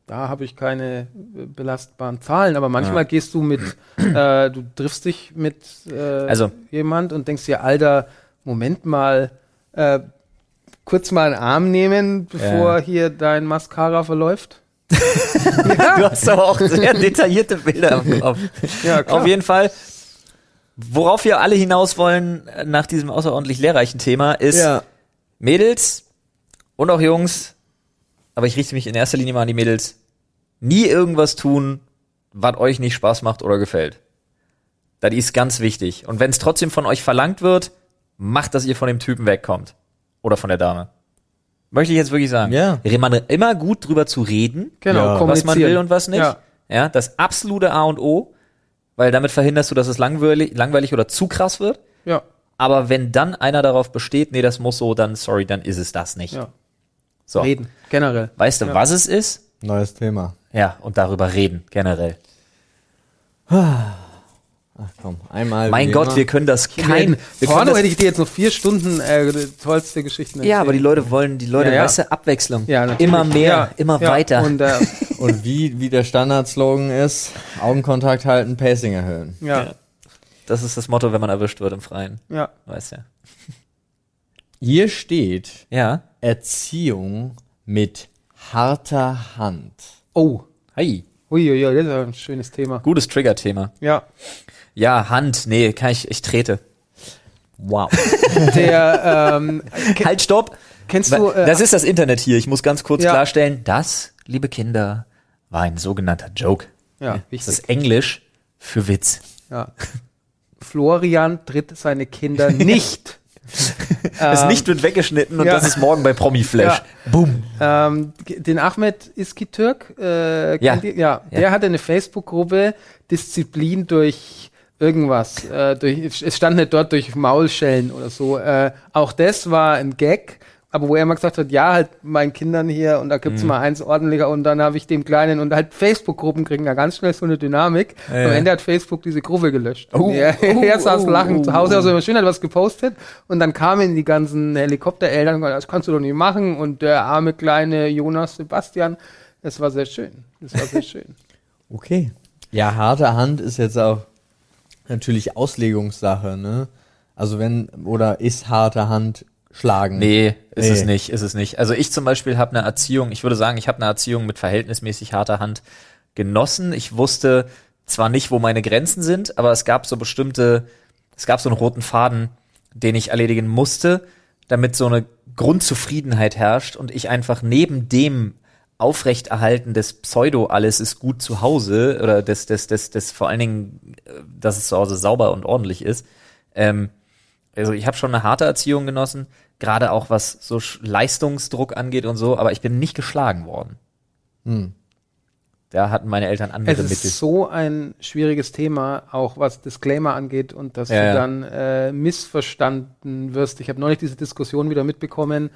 Da habe ich keine äh, belastbaren Zahlen, aber manchmal gehst du mit, äh, du triffst dich mit äh, Also- jemand und denkst dir, Alter, Moment mal, äh, kurz mal einen Arm nehmen, bevor Ja. hier dein Mascara verläuft. Du hast aber auch sehr detaillierte Bilder im Kopf. Ja, Auf jeden Fall. Worauf wir alle hinaus wollen nach diesem außerordentlich lehrreichen Thema ist Mädels und auch Jungs, aber ich richte mich in erster Linie mal an die Mädels, nie irgendwas tun, was euch nicht Spaß macht oder gefällt. Das ist ganz wichtig. Und wenn es trotzdem von euch verlangt wird, macht, dass ihr von dem Typen wegkommt. Oder von der Dame. Möchte ich jetzt wirklich sagen. Ja. Man immer gut drüber zu reden, Genau, Ja. was man will und was nicht. Ja. Ja. das absolute A und O, weil damit verhinderst du, dass es langweilig, langweilig oder zu krass wird. Ja, Aber wenn dann einer darauf besteht, nee, das muss so, dann sorry, dann ist es das nicht. ja. So. Reden, generell. Weißt du, Ja. was es ist? Neues Thema. Ja, und darüber reden, generell. Ach komm, einmal. mein Gott, immer. wir können das kein. Wir Porno hätte ich dir jetzt noch vier Stunden äh, tollste Geschichten ja, aber die Leute wollen, die Leute, Ja, ja. weißt du, Abwechslung. ja, natürlich. immer mehr, ja, immer ja. weiter. Und, äh, Und wie, wie der Standardslogan ist, Augenkontakt halten, Pacing erhöhen. ja, das ist das Motto, wenn man erwischt wird im Freien. ja. Weißt ja. Hier steht Ja. Erziehung mit harter Hand. Oh, Hi. uiuiui, das ist ein schönes Thema. Gutes Trigger-Thema. Ja, Ja, Hand, nee, kann ich, ich trete. Wow. der, ähm, Halt, stopp! kennst du, äh, das ist das Internet hier. Ich muss ganz kurz Ja. klarstellen, das, liebe Kinder, war ein sogenannter Joke. ja, Das wichtig. ist Englisch für Witz. Ja. Florian tritt seine Kinder nicht. Das Ähm, nicht wird weggeschnitten und ja. das ist morgen bei Promi Flash. Boom. Ähm, den Ahmed Iski-Türk, äh, Ja. ihr? ja, Ja. der hatte eine Facebook-Gruppe Disziplin durch irgendwas. Äh, durch, es stand nicht dort durch Maulschellen oder so. Äh, auch das war ein Gag. Aber wo er mal gesagt hat, ja, halt meinen Kindern hier und da Mhm. gibt's mal eins ordentlicher und dann habe ich dem Kleinen und halt Facebook-Gruppen kriegen da ganz schnell so eine Dynamik. Ja, Am. Ende hat Facebook diese Gruppe gelöscht. Oh, Und er, oh, er saß oh, lachend oh, zu Hause, oh. also immer schön hat was gepostet und dann kamen die ganzen Helikoptereltern und das kannst du doch nicht machen und der arme kleine Jonas Sebastian, das war sehr schön. Das war sehr schön. Okay. Ja, harte Hand ist jetzt auch natürlich Auslegungssache, ne? Also wenn, oder ist harte Hand schlagen? Nee, ist Nee. es nicht, ist es nicht. Also ich zum Beispiel habe eine Erziehung, ich würde sagen, ich habe eine Erziehung mit verhältnismäßig harter Hand genossen. Ich wusste zwar nicht, wo meine Grenzen sind, aber es gab so bestimmte, es gab so einen roten Faden, den ich erledigen musste, damit so eine Grundzufriedenheit herrscht und ich einfach neben dem Aufrechterhalten des Pseudo alles ist gut zu Hause oder des, des, des, des vor allen Dingen, äh, dass es zu Hause sauber und ordentlich ist, ähm, also ich habe schon eine harte Erziehung genossen, gerade auch was so Leistungsdruck angeht und so, aber ich bin nicht geschlagen worden. Hm. Da hatten meine Eltern andere Es ist Mittel. so ein schwieriges Thema, auch was Disclaimer angeht und dass Ja, du ja. dann äh, missverstanden wirst. Ich habe neulich diese Diskussion wieder mitbekommen,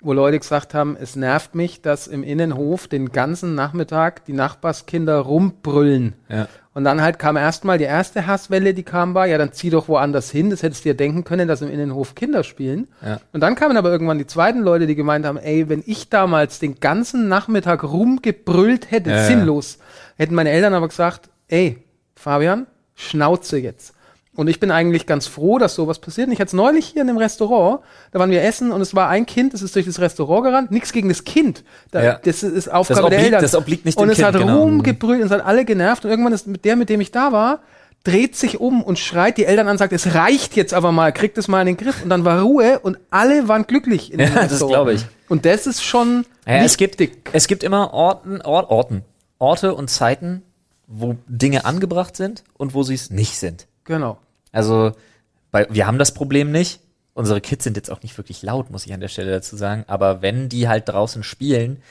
wo Leute gesagt haben, es nervt mich, dass im Innenhof den ganzen Nachmittag die Nachbarskinder rumbrüllen. Ja. Und dann halt kam erstmal die erste Hasswelle, die kam war, ja, dann zieh doch woanders hin. Das hättest du dir denken können, dass im Innenhof Kinder spielen. Ja. Und dann kamen aber irgendwann die zweiten Leute, die gemeint haben, ey, wenn ich damals den ganzen Nachmittag rumgebrüllt hätte, Ja, sinnlos, hätten meine Eltern aber gesagt, ey, Fabian, Schnauze jetzt. Und ich bin eigentlich ganz froh, dass sowas passiert. Und ich hatte es neulich hier in dem Restaurant, da waren wir essen und es war ein Kind, das ist durch das Restaurant gerannt, nichts gegen das Kind. Da, Ja. Das ist Aufgabe Das der obliegt- Eltern. das obliegt nicht Und es Kind, hat genau. rumgebrüllt und es hat alle genervt und irgendwann ist mit der, mit dem ich da war, dreht sich um und schreit die Eltern an, sagt, es reicht jetzt aber mal, kriegt es mal in den Griff. Und dann war Ruhe und alle waren glücklich. In dem Ja, das glaube ich. Und das ist schon Ja, es gibt, es gibt immer Orten, Ort, Orten, Orte und Zeiten, wo Dinge angebracht sind und wo sie es nicht sind. Genau. Also, bei, wir haben das Problem nicht. Unsere Kids sind jetzt auch nicht wirklich laut, muss ich an der Stelle dazu sagen. Aber wenn die halt draußen spielen,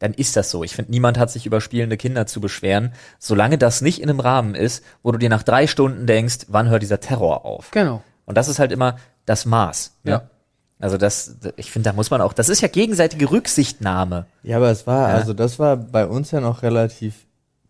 dann ist das so. Ich finde, niemand hat sich über spielende Kinder zu beschweren, solange das nicht in einem Rahmen ist, wo du dir nach drei Stunden denkst, wann hört dieser Terror auf? Genau. Und das ist halt immer das Maß. Ne? Ja. Also das, ich finde, da muss man auch, das ist ja gegenseitige Rücksichtnahme. Ja, aber es war, Ja. also das war bei uns ja noch relativ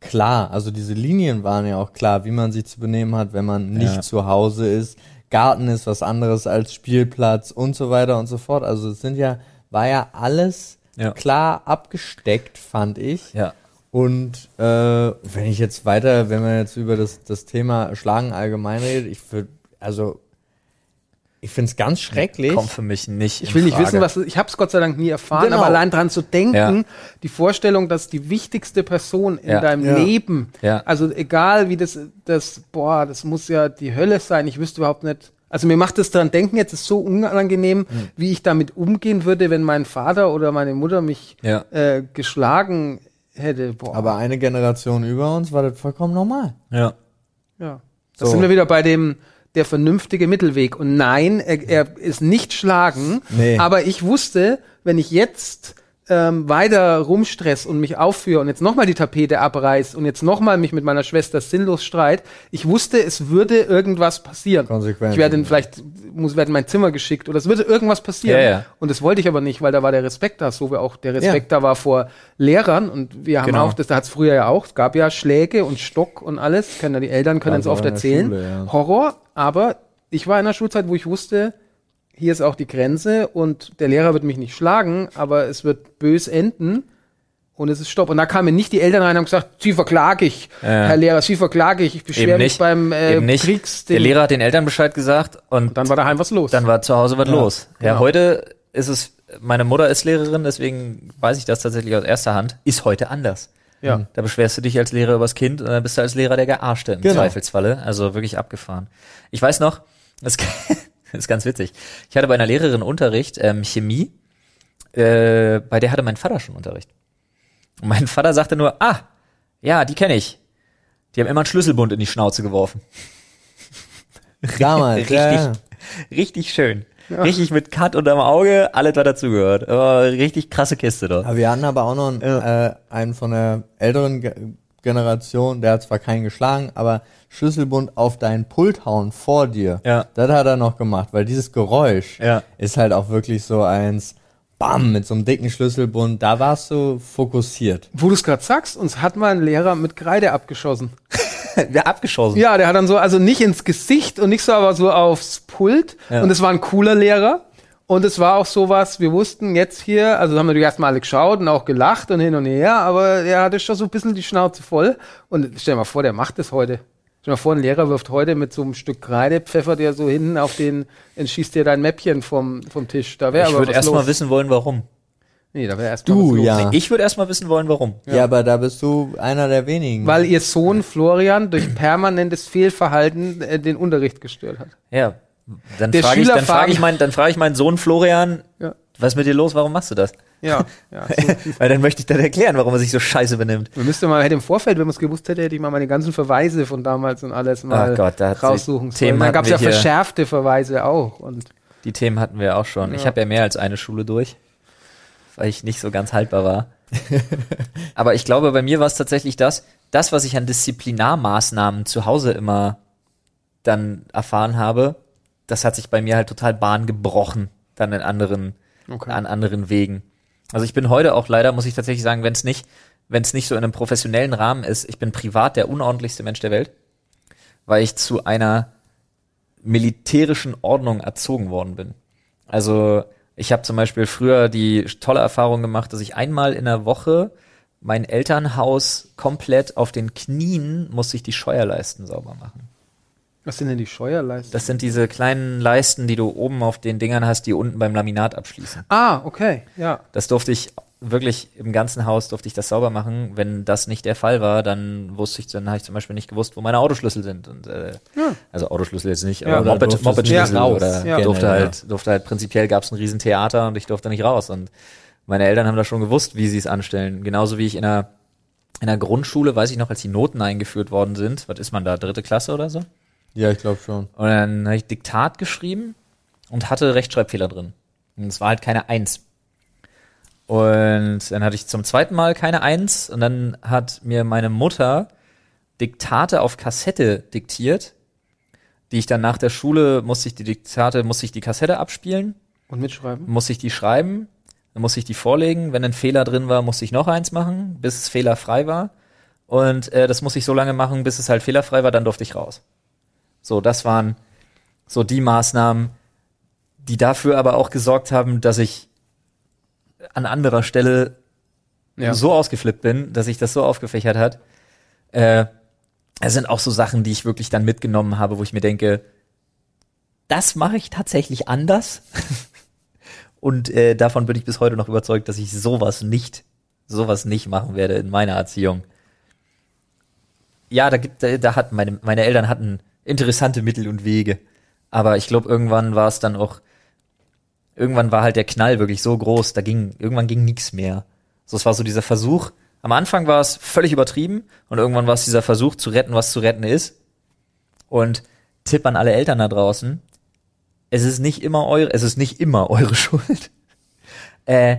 klar. Also diese Linien waren ja auch klar, wie man sich zu benehmen hat, wenn man nicht Ja. zu Hause ist. Garten ist was anderes als Spielplatz und so weiter und so fort. Also es sind ja, war ja alles Ja. klar abgesteckt, fand ich. Ja. Und äh, wenn ich jetzt weiter, wenn man jetzt über das, das Thema Schlagen allgemein redet, ich würde, also ich finde es ganz schrecklich. Kommt für mich nicht. Ich in will nicht Frage. wissen, was ich habe es Gott sei Dank nie erfahren, Genau. aber allein dran zu denken, Ja. die Vorstellung, dass die wichtigste Person in Ja. deinem Ja. Leben, Ja. also egal wie das, das, boah, das muss ja die Hölle sein. Ich wüsste überhaupt nicht. Also mir macht das dran denken jetzt ist so unangenehm, Hm. wie ich damit umgehen würde, wenn mein Vater oder meine Mutter mich Ja. äh, geschlagen hätte. Boah. Aber eine Generation über uns war das vollkommen normal. Ja. Ja. Da So. sind wir wieder bei dem der vernünftige Mittelweg. Und nein, er, er ist nicht schlagen. Nee. Aber ich wusste, wenn ich jetzt ähm, weiter rumstress und mich aufführe und jetzt nochmal die Tapete abreiß und jetzt nochmal mich mit meiner Schwester sinnlos streit, ich wusste, es würde irgendwas passieren. Konsequenzen. Ich werde in- vielleicht muss werde in mein Zimmer geschickt oder es würde irgendwas passieren. Ja, ja. Und das wollte ich aber nicht, weil da war der Respekt da, so wie auch der Respekt da war vor Lehrern und wir haben Genau. auch, das da hat es früher ja auch, es gab ja Schläge und Stock und alles, können ja die Eltern können es oft erzählen. Schule, ja. Horror, aber ich war in der Schulzeit, wo ich wusste, hier ist auch die Grenze und der Lehrer wird mich nicht schlagen, aber es wird bös enden und es ist Stopp. Und da kamen nicht die Eltern rein und haben gesagt, Sie verklage ich, Ja. Herr Lehrer, Sie verklage ich, ich beschwere mich beim äh, nicht. Kriegs... Der Lehrer hat den Eltern Bescheid gesagt und dann war daheim was los. dann war zu Hause was los. Ja, genau. heute ist es, meine Mutter ist Lehrerin, deswegen weiß ich das tatsächlich aus erster Hand, ist heute anders. ja. Da beschwerst du dich als Lehrer übers Kind und dann bist du als Lehrer der Gearschte im Genau. Zweifelsfalle. Also wirklich abgefahren. Ich weiß noch, das ist ganz witzig. Ich hatte bei einer Lehrerin Unterricht, ähm, Chemie, äh, bei der hatte mein Vater schon Unterricht. Und mein Vater sagte nur, ah, ja, die kenne ich. Die haben immer einen Schlüsselbund in die Schnauze geworfen. Damals, Richtig, ja, ja. richtig schön. Richtig mit Cut unterm Auge, alles was dazugehört. Richtig krasse Kiste dort. Aber wir hatten aber auch noch einen, äh, einen von der älteren Generation, der hat zwar keinen geschlagen, aber Schlüsselbund auf deinen Pult hauen vor dir. Ja. Das hat er noch gemacht, weil dieses Geräusch Ja. ist halt auch wirklich so eins, bam, mit so einem dicken Schlüsselbund, da warst du fokussiert. Wo du es gerade sagst, uns hat mal ein Lehrer mit Kreide abgeschossen. Ja, abgeschossen. Ja, der hat dann so, also nicht ins Gesicht und nicht so, aber so aufs Pult. Ja. Und es war ein cooler Lehrer. Und es war auch sowas, wir wussten jetzt hier, also haben natürlich erstmal alle geschaut und auch gelacht und hin und her, aber er hatte schon so ein bisschen die Schnauze voll. Und stell dir mal vor, der macht das heute. Stell dir mal vor, ein Lehrer wirft heute mit so einem Stück Kreide, pfeffert der so hinten auf den, dann schießt dir dein Mäppchen vom, vom Tisch. Da wäre Ich aber würde was erst mal los. wissen wollen, warum. Nee, da wäre erst mal Du, was los. ja. Ich würde erst mal wissen wollen, warum. Ja. aber da bist du einer der wenigen. Weil ihr Sohn Florian durch permanentes Fehlverhalten äh, den Unterricht gestört hat. Ja. Dann Der frage ich, dann frage ich, mein, dann frage ich meinen Sohn Florian, Ja. was ist mit dir los, warum machst du das? Ja, ja. So. Weil dann möchte ich dann erklären, warum er sich so scheiße benimmt. Man müsste mal, hätte im Vorfeld, wenn man es gewusst hätte, hätte ich mal meine ganzen Verweise von damals und alles mal Ach Gott, da raussuchen Themen. Da gab es wir ja verschärfte Verweise auch. Und Die Themen hatten wir auch schon. Ich Ja. habe ja mehr als eine Schule durch, weil ich nicht so ganz haltbar war. Aber ich glaube, bei mir war es tatsächlich das, das, was ich an Disziplinarmaßnahmen zu Hause immer dann erfahren habe, das hat sich bei mir halt total Bahn gebrochen, dann in anderen, Okay. an anderen Wegen. Also ich bin heute auch leider, muss ich tatsächlich sagen, wenn es nicht, wenn es nicht so in einem professionellen Rahmen ist, ich bin privat der unordentlichste Mensch der Welt, weil ich zu einer militärischen Ordnung erzogen worden bin. Also ich habe zum Beispiel früher die tolle Erfahrung gemacht, dass ich einmal in der Woche mein Elternhaus komplett auf den Knien musste ich die Scheuerleisten sauber machen. Was sind denn die Scheuerleisten? Das sind diese kleinen Leisten, die du oben auf den Dingern hast, die unten beim Laminat abschließen. ah, okay, ja. Das durfte ich wirklich im ganzen Haus durfte ich das sauber machen. Wenn das nicht der Fall war, dann wusste ich, dann habe ich zum Beispiel nicht gewusst, wo meine Autoschlüssel sind. Und, äh, Also Autoschlüssel jetzt nicht, Ja. aber Oder Moped, durftest Moped-Schlüssel nicht raus. oder Ja. durfte halt, durfte halt prinzipiell gab es ein Riesentheater und ich durfte nicht raus. Und meine Eltern haben da schon gewusst, wie sie es anstellen. Genauso wie ich in der in der Grundschule, weiß ich noch, als die Noten eingeführt worden sind, was ist man da, dritte Klasse oder so? Ja, ich glaube schon. Und dann habe ich Diktat geschrieben und hatte Rechtschreibfehler drin. Und es war halt keine Eins. Und dann hatte ich zum zweiten Mal keine Eins und dann hat mir meine Mutter Diktate auf Kassette diktiert, die ich dann nach der Schule musste ich die Diktate, musste ich die Kassette abspielen, Und mitschreiben. musste ich die schreiben, dann musste ich die vorlegen. Wenn ein Fehler drin war, musste ich noch eins machen, bis es fehlerfrei war. Und äh, das musste ich so lange machen, bis es halt fehlerfrei war, dann durfte ich raus. So, das waren so die Maßnahmen, die dafür aber auch gesorgt haben, dass ich an anderer Stelle Ja. so ausgeflippt bin, dass sich das so aufgefächert hat. Äh, es sind auch so Sachen, die ich wirklich dann mitgenommen habe, wo ich mir denke, das mache ich tatsächlich anders. Und äh, davon bin ich bis heute noch überzeugt, dass ich sowas nicht, sowas nicht machen werde in meiner Erziehung. Ja, da gibt, da, da hatten meine, meine Eltern hatten interessante Mittel und Wege. Aber ich glaube, irgendwann war es dann auch, irgendwann war halt der Knall wirklich so groß, da ging, irgendwann ging nichts mehr. So, es war so dieser Versuch. Am Anfang war es völlig übertrieben und irgendwann war es dieser Versuch zu retten, was zu retten ist. Und Tipp an alle Eltern da draußen. Es ist nicht immer eure, es ist nicht immer eure Schuld. Äh,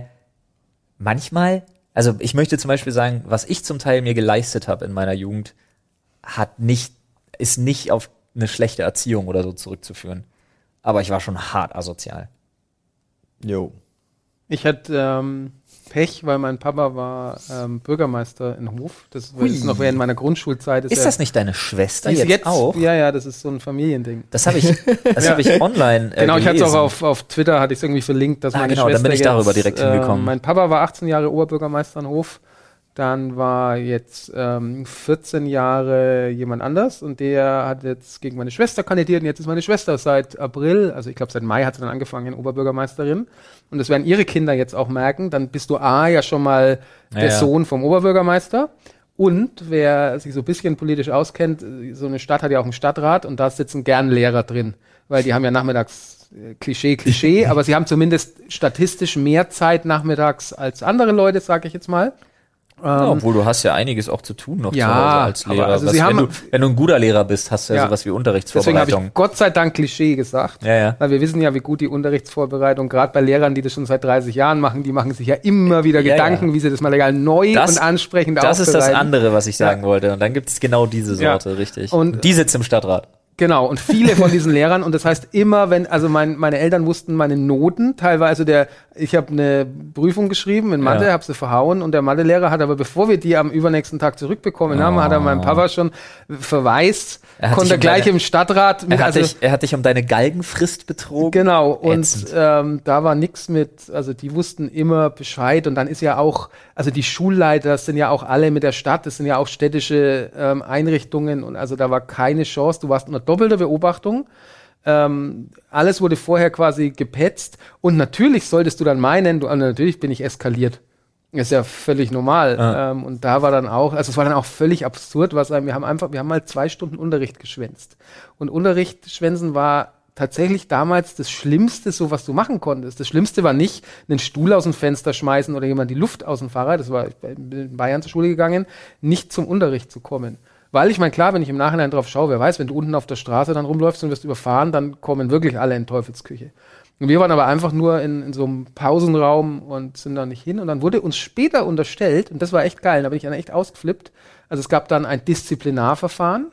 manchmal, also ich möchte zum Beispiel sagen, was ich zum Teil mir geleistet habe in meiner Jugend, hat nicht, ist nicht auf eine schlechte Erziehung oder so zurückzuführen. Aber ich war schon hart asozial. Jo. Ich hatte ähm, Pech, weil mein Papa war ähm, Bürgermeister in Hof. Das war ist noch während meiner Grundschulzeit. Ist er- das nicht deine Schwester ist jetzt, auch? Ja, ja, das ist so ein Familiending. Das habe ich, das Ja. habe ich online. Äh, genau, ich hatte es auch auf, auf Twitter, hatte ich es irgendwie verlinkt, dass Ah, meine genau, dann Schwester bin ich jetzt, darüber direkt hingekommen. Ähm, mein Papa war 18 Jahre Oberbürgermeister in Hof. Dann war jetzt ähm, 14 Jahre jemand anders und der hat jetzt gegen meine Schwester kandidiert und jetzt ist meine Schwester seit April, also ich glaube seit Mai hat sie dann angefangen, Oberbürgermeisterin. Und das werden ihre Kinder jetzt auch merken, dann bist du A ja schon mal Ja, der ja. Sohn vom Oberbürgermeister. Und wer sich so ein bisschen politisch auskennt, so eine Stadt hat ja auch einen Stadtrat und da sitzen gern Lehrer drin, weil die haben ja nachmittags äh, Klischee, Klischee, aber sie haben zumindest statistisch mehr Zeit nachmittags als andere Leute, sage ich jetzt mal. Ja, obwohl du hast ja einiges auch zu tun noch Ja, zu Hause als Lehrer. also Was, wenn, du, wenn du ein guter Lehrer bist, hast du ja, Ja. sowas wie Deswegen habe Unterrichtsvorbereitung. ich Gott sei Dank Klischee gesagt. Ja, ja. Weil wir wissen ja, wie gut die Unterrichtsvorbereitung, gerade bei Lehrern, die das schon seit 30 Jahren machen, die machen sich ja immer wieder Ja, Gedanken, wie sie das Material neu Das- und ansprechend Das ist das andere, was ich sagen wollte. Und dann gibt es genau diese. Sorte, richtig. Und- Und die sitzt im Stadtrat. Genau, und viele von diesen Lehrern, und das heißt immer, wenn, also mein, meine Eltern wussten meine Noten, teilweise der, ich habe eine Prüfung geschrieben in Mathe, Ja. habe sie verhauen und der Mathelehrer hat aber, bevor wir die am übernächsten Tag zurückbekommen haben, hat er meinem Papa schon verweist, Er konnte gleich deine- im Stadtrat Er mit, hat, also, dich, er hat dich um deine Galgenfrist betrogen. Genau, und ähm, da war nix mit, also die wussten immer Bescheid und dann ist ja auch, also die Schulleiter das sind ja auch alle mit der Stadt, das sind ja auch städtische ähm, Einrichtungen und also da war keine Chance, du warst unter doppelter Beobachtung. Ähm, alles wurde vorher quasi gepetzt und natürlich solltest du dann meinen, du, also natürlich bin ich eskaliert. Ist ja völlig normal. Ah. Ähm, und da war dann auch, also es war dann auch völlig absurd, was wir haben einfach, wir haben mal zwei Stunden Unterricht geschwänzt. Und Unterricht schwänzen war tatsächlich damals das Schlimmste, so was du machen konntest. Das Schlimmste war nicht, einen Stuhl aus dem Fenster schmeißen oder jemand die Luft aus dem Fahrrad, das war, ich bin in Bayern zur Schule gegangen, nicht zum Unterricht zu kommen. Weil ich meine, klar, wenn ich im Nachhinein drauf schaue, wer weiß, wenn du unten auf der Straße dann rumläufst und wirst überfahren, dann kommen wirklich alle in Teufelsküche. Und wir waren aber einfach nur in, in so einem Pausenraum und sind da nicht hin. Und dann wurde uns später unterstellt, und das war echt geil, da bin ich dann echt ausgeflippt. Also es gab dann ein Disziplinarverfahren.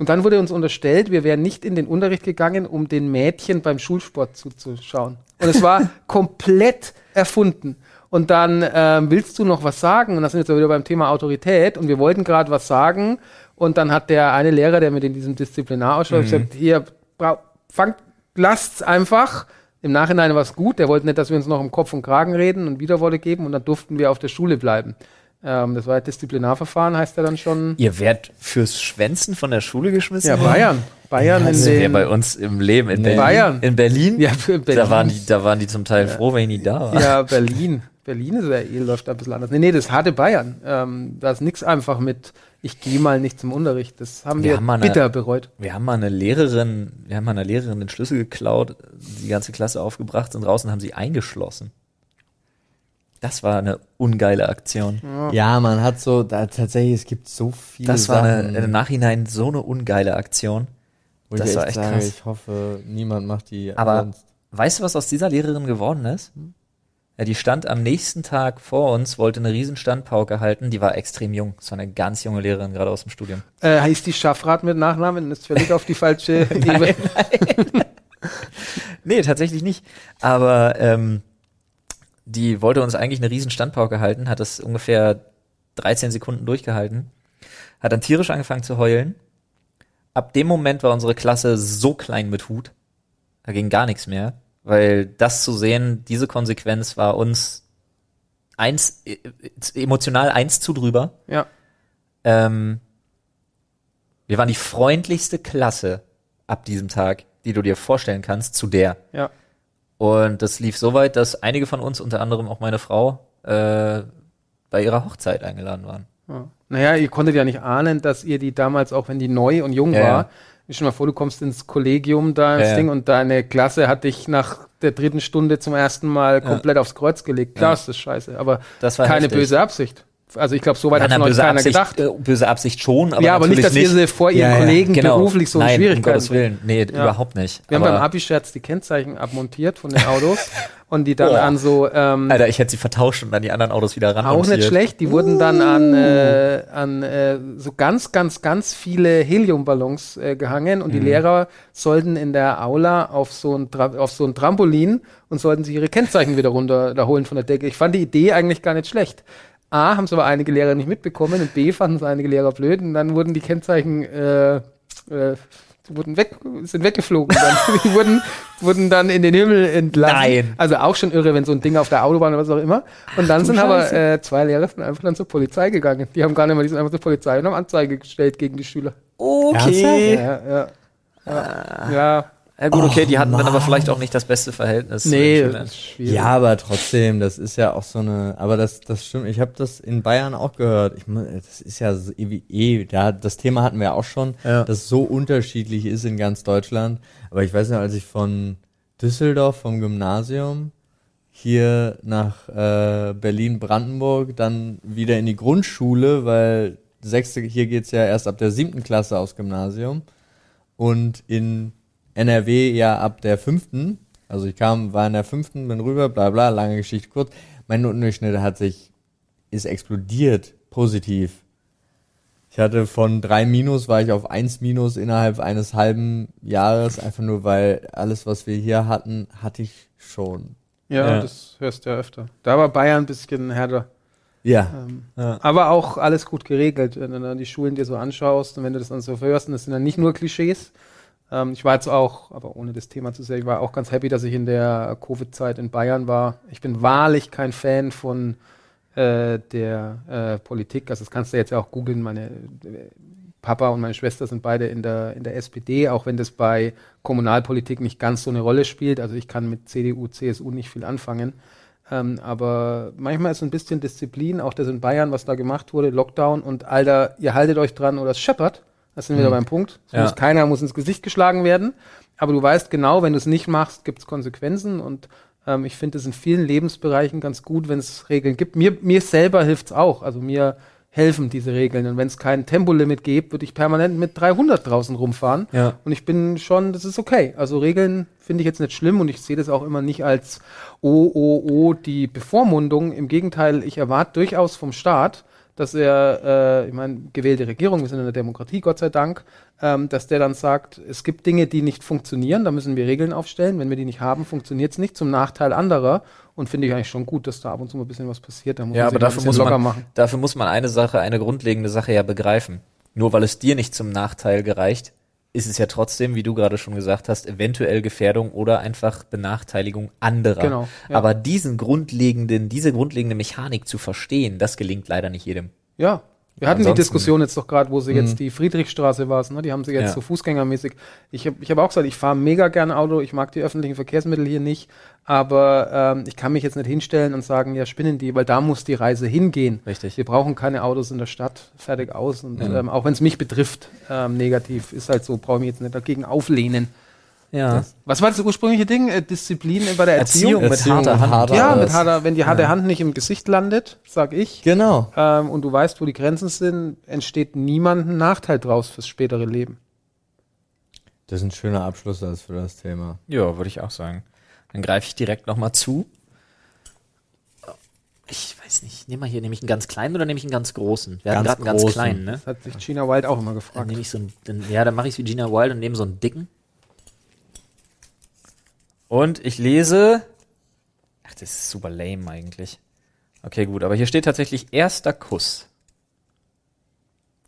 Und dann wurde uns unterstellt, wir wären nicht in den Unterricht gegangen, um den Mädchen beim Schulsport zuzuschauen. Und es war komplett erfunden. Und dann ähm, willst du noch was sagen? Und das sind jetzt wieder beim Thema Autorität. Und wir wollten gerade was sagen. Und dann hat der eine Lehrer, der mit in diesem Disziplinarausschuss gesagt, hier, brau- fangt, lasst's einfach. Im Nachhinein war es gut. Der wollte nicht, dass wir uns noch im Kopf und Kragen reden und Widerworte geben. Und dann durften wir auf der Schule bleiben. Ähm, das war ein Disziplinarverfahren, heißt ja dann schon. Ihr werdet fürs Schwänzen von der Schule geschmissen? Ja, Bayern. Bayern in Das wäre den. bei uns im Leben in. Berlin. Bayern. In Berlin? Ja, für Berlin. Da, waren die, da waren die zum Teil froh, wenn ich nie da war. Ja, Berlin. Berlin ist ja eh, läuft da ein bisschen anders. Nee, nee, das harte Bayern. Ähm, da ist nichts einfach mit, ich gehe mal nicht zum Unterricht. Das haben Wir wir, haben eine- bitter bereut. Wir haben mal eine Lehrerin, wir haben mal einer Lehrerin den Schlüssel geklaut, die ganze Klasse aufgebracht, sind raus und haben sie eingeschlossen. Das war eine ungeile Aktion. Ja, man hat so, da tatsächlich, es gibt so viele Das war Sachen, eine, im Nachhinein so eine ungeile Aktion. wo ich das war echt sage, krass. ich hoffe, niemand macht die Aber sonst. weißt du, was aus dieser Lehrerin geworden ist? Ja, die stand am nächsten Tag vor uns, wollte eine riesen Standpauke halten. Die war extrem jung. Das war eine ganz junge Lehrerin, gerade aus dem Studium. Äh, heißt die Schaffrat mit Nachnamen? Das ist völlig auf die falsche Ebene. Nee, tatsächlich nicht. Aber ähm, die wollte uns eigentlich eine riesen Standpauke halten, hat das ungefähr 13 Sekunden durchgehalten, hat dann tierisch angefangen zu heulen. Ab dem Moment war unsere Klasse so klein mit Hut, da ging gar nichts mehr, weil das zu sehen, diese Konsequenz war uns eins, äh, emotional eins zu drüber. Ja. Ähm, wir waren die freundlichste Klasse ab diesem Tag, die du dir vorstellen kannst, zu der. Ja. Und das lief so weit, dass einige von uns, unter anderem auch meine Frau, äh, bei ihrer Hochzeit eingeladen waren. Ja. Naja, ihr konntet ja nicht ahnen, dass ihr die damals, auch wenn die neu und jung Ja, war, ich stell mal vor, du kommst ins Kollegium da ins Ja. Ding und deine Klasse hat dich nach der dritten Stunde zum ersten Mal komplett aufs Kreuz gelegt. Klar, ist das scheiße, aber Das war keine heftig. böse Absicht. Also ich glaube, so weit hat böse, keiner Absicht, gedacht. äh, böse Absicht schon, aber ja, aber nicht, dass natürlich ihr sie vor ihren Ja, Kollegen genau. beruflich so in Nein, um Schwierigkeiten Gottes Willen. Nee, überhaupt nicht. Wir haben aber, beim Abi-Scherz die Kennzeichen abmontiert von den Autos und die dann Boah. an so ähm, Alter, ich hätte sie vertauscht und dann die anderen Autos wieder ran. Auch nicht schlecht. Die wurden dann an, äh, an äh, so ganz, ganz, ganz viele Heliumballons äh, gehangen und die Lehrer sollten in der Aula auf so ein, Tra auf so ein Trampolin und sollten sich ihre Kennzeichen wieder runter da holen von der Decke. Ich fand die Idee eigentlich gar nicht schlecht. A, haben es aber einige Lehrer nicht mitbekommen und B, fanden es einige Lehrer blöd und dann wurden die Kennzeichen äh, äh, wurden weg, sind weggeflogen. Dann. die wurden, wurden dann in den Himmel entlassen. Nein. Also auch schon irre, wenn so ein Ding auf der Autobahn oder was auch immer. Und dann sind aber äh, zwei Lehrer sind einfach dann zur Polizei gegangen. Die haben gar nicht mal, die sind einfach zur Polizei und haben Anzeige gestellt gegen die Schüler. Okay. Ja, ja. Ja, ja. Ja, gut, okay, die hatten dann aber Mann. vielleicht auch nicht das beste Verhältnis. nee. Ja, aber trotzdem, das ist ja auch so eine, aber das, das stimmt, ich habe das in Bayern auch gehört. Ich meine, das ist ja so, eh, eh, da, das Thema hatten wir ja auch schon, Ja. dass es so unterschiedlich ist in ganz Deutschland. Aber ich weiß nicht, als ich von Düsseldorf vom Gymnasium hier nach äh, Berlin-Brandenburg, dann wieder in die Grundschule, weil sechste, hier geht's ja erst ab der siebten Klasse aufs Gymnasium und in NRW ja ab der fünften. Also ich kam, war in der fünften, bin rüber, bla bla, lange Geschichte kurz. Mein Notendurchschnitt hat sich, ist explodiert, positiv. Ich hatte von drei Minus, war ich auf eins Minus innerhalb eines halben Jahres, einfach nur weil alles, was wir hier hatten, hatte ich schon. Ja, Ja. das hörst du ja öfter. Da war Bayern ein bisschen härter. Ja. Ähm, Ja. Aber auch alles gut geregelt, wenn du dann die Schulen dir so anschaust und wenn du das dann so hörst, und das sind dann nicht nur Klischees. Ähm, ich war jetzt auch, aber ohne das Thema zu sehr, ich war auch ganz happy, dass ich in der Covid-Zeit in Bayern war. Ich bin wahrlich kein Fan von äh, der äh, Politik. Also das kannst du jetzt ja auch googeln. Meine äh, Papa und meine Schwester sind beide in der, in der SPD, auch wenn das bei Kommunalpolitik nicht ganz so eine Rolle spielt. Also ich kann mit CDU, CSU nicht viel anfangen. Ähm, aber manchmal ist ein bisschen Disziplin, auch das in Bayern, was da gemacht wurde, Lockdown und Alter, ihr haltet euch dran oder es scheppert. Das sind wir wieder beim Punkt. Ja. muss, keiner muss ins Gesicht geschlagen werden. Aber du weißt genau, wenn du es nicht machst, gibt es Konsequenzen. Und ähm, ich finde es in vielen Lebensbereichen ganz gut, wenn es Regeln gibt. Mir, mir selber hilft es auch. Also mir helfen diese Regeln. Und wenn es kein Tempolimit gibt, würde ich permanent mit 300 draußen rumfahren. Ja. Und ich bin schon, das ist okay. Also Regeln finde ich jetzt nicht schlimm und ich sehe das auch immer nicht als oh, oh, oh, die Bevormundung. Im Gegenteil, ich erwarte durchaus vom Staat, dass er, äh, ich meine, gewählte Regierung, wir sind in der Demokratie, Gott sei Dank, ähm, dass der dann sagt, es gibt Dinge, die nicht funktionieren, da müssen wir Regeln aufstellen. Wenn wir die nicht haben, funktioniert es nicht zum Nachteil anderer. Und finde ich eigentlich schon gut, dass da ab und zu mal ein bisschen was passiert. Da muss Ja, man aber dafür muss, man, machen. dafür muss man eine Sache, eine grundlegende Sache ja begreifen. Nur weil es dir nicht zum Nachteil gereicht, ist es ja trotzdem, wie du gerade schon gesagt hast, eventuell Gefährdung oder einfach Benachteiligung anderer. Genau, ja. Aber diesen grundlegenden, diese grundlegende Mechanik zu verstehen, das gelingt leider nicht jedem. Ja, Wir hatten die Ansonsten- Diskussion jetzt doch gerade, wo sie jetzt Mhm. die Friedrichstraße war, ne? die haben sie jetzt Ja. so fußgängermäßig. Ich habe ich hab auch gesagt, ich fahre mega gern Auto, ich mag die öffentlichen Verkehrsmittel hier nicht, aber ähm, ich kann mich jetzt nicht hinstellen und sagen, ja, spinnen die, weil da muss die Reise hingehen. Richtig. Wir brauchen keine Autos in der Stadt, fertig aus. Und Ja. ähm, auch wenn es mich betrifft, ähm, negativ, ist halt so, brauche ich mich jetzt nicht dagegen auflehnen. Ja. Was war das ursprüngliche Ding? Äh, Disziplin bei der Erziehung? Erziehung mit Erziehung harter Hand. harter- Ja, mit harter, wenn die harte Hand nicht im Gesicht landet, sag ich, Genau. ähm, und du weißt, wo die Grenzen sind, entsteht niemandem Nachteil draus fürs spätere Leben. Das ist ein schöner Abschlusssatz für das Thema. Ja, würde ich auch sagen. Dann greife ich direkt nochmal zu. Ich weiß nicht, nehme mal hier, nehme ich einen ganz kleinen oder nehme ich einen ganz großen? Wir hatten Ganz gerade einen ganz kleinen, ne? Das hat sich Gina Wild auch immer Dann gefragt. nehme ich so einen, dann, ja, dann mache ich es wie Gina Wild und nehme so einen dicken. Und ich lese. Ach, das ist super lame eigentlich. Okay, gut, aber hier steht tatsächlich erster Kuss.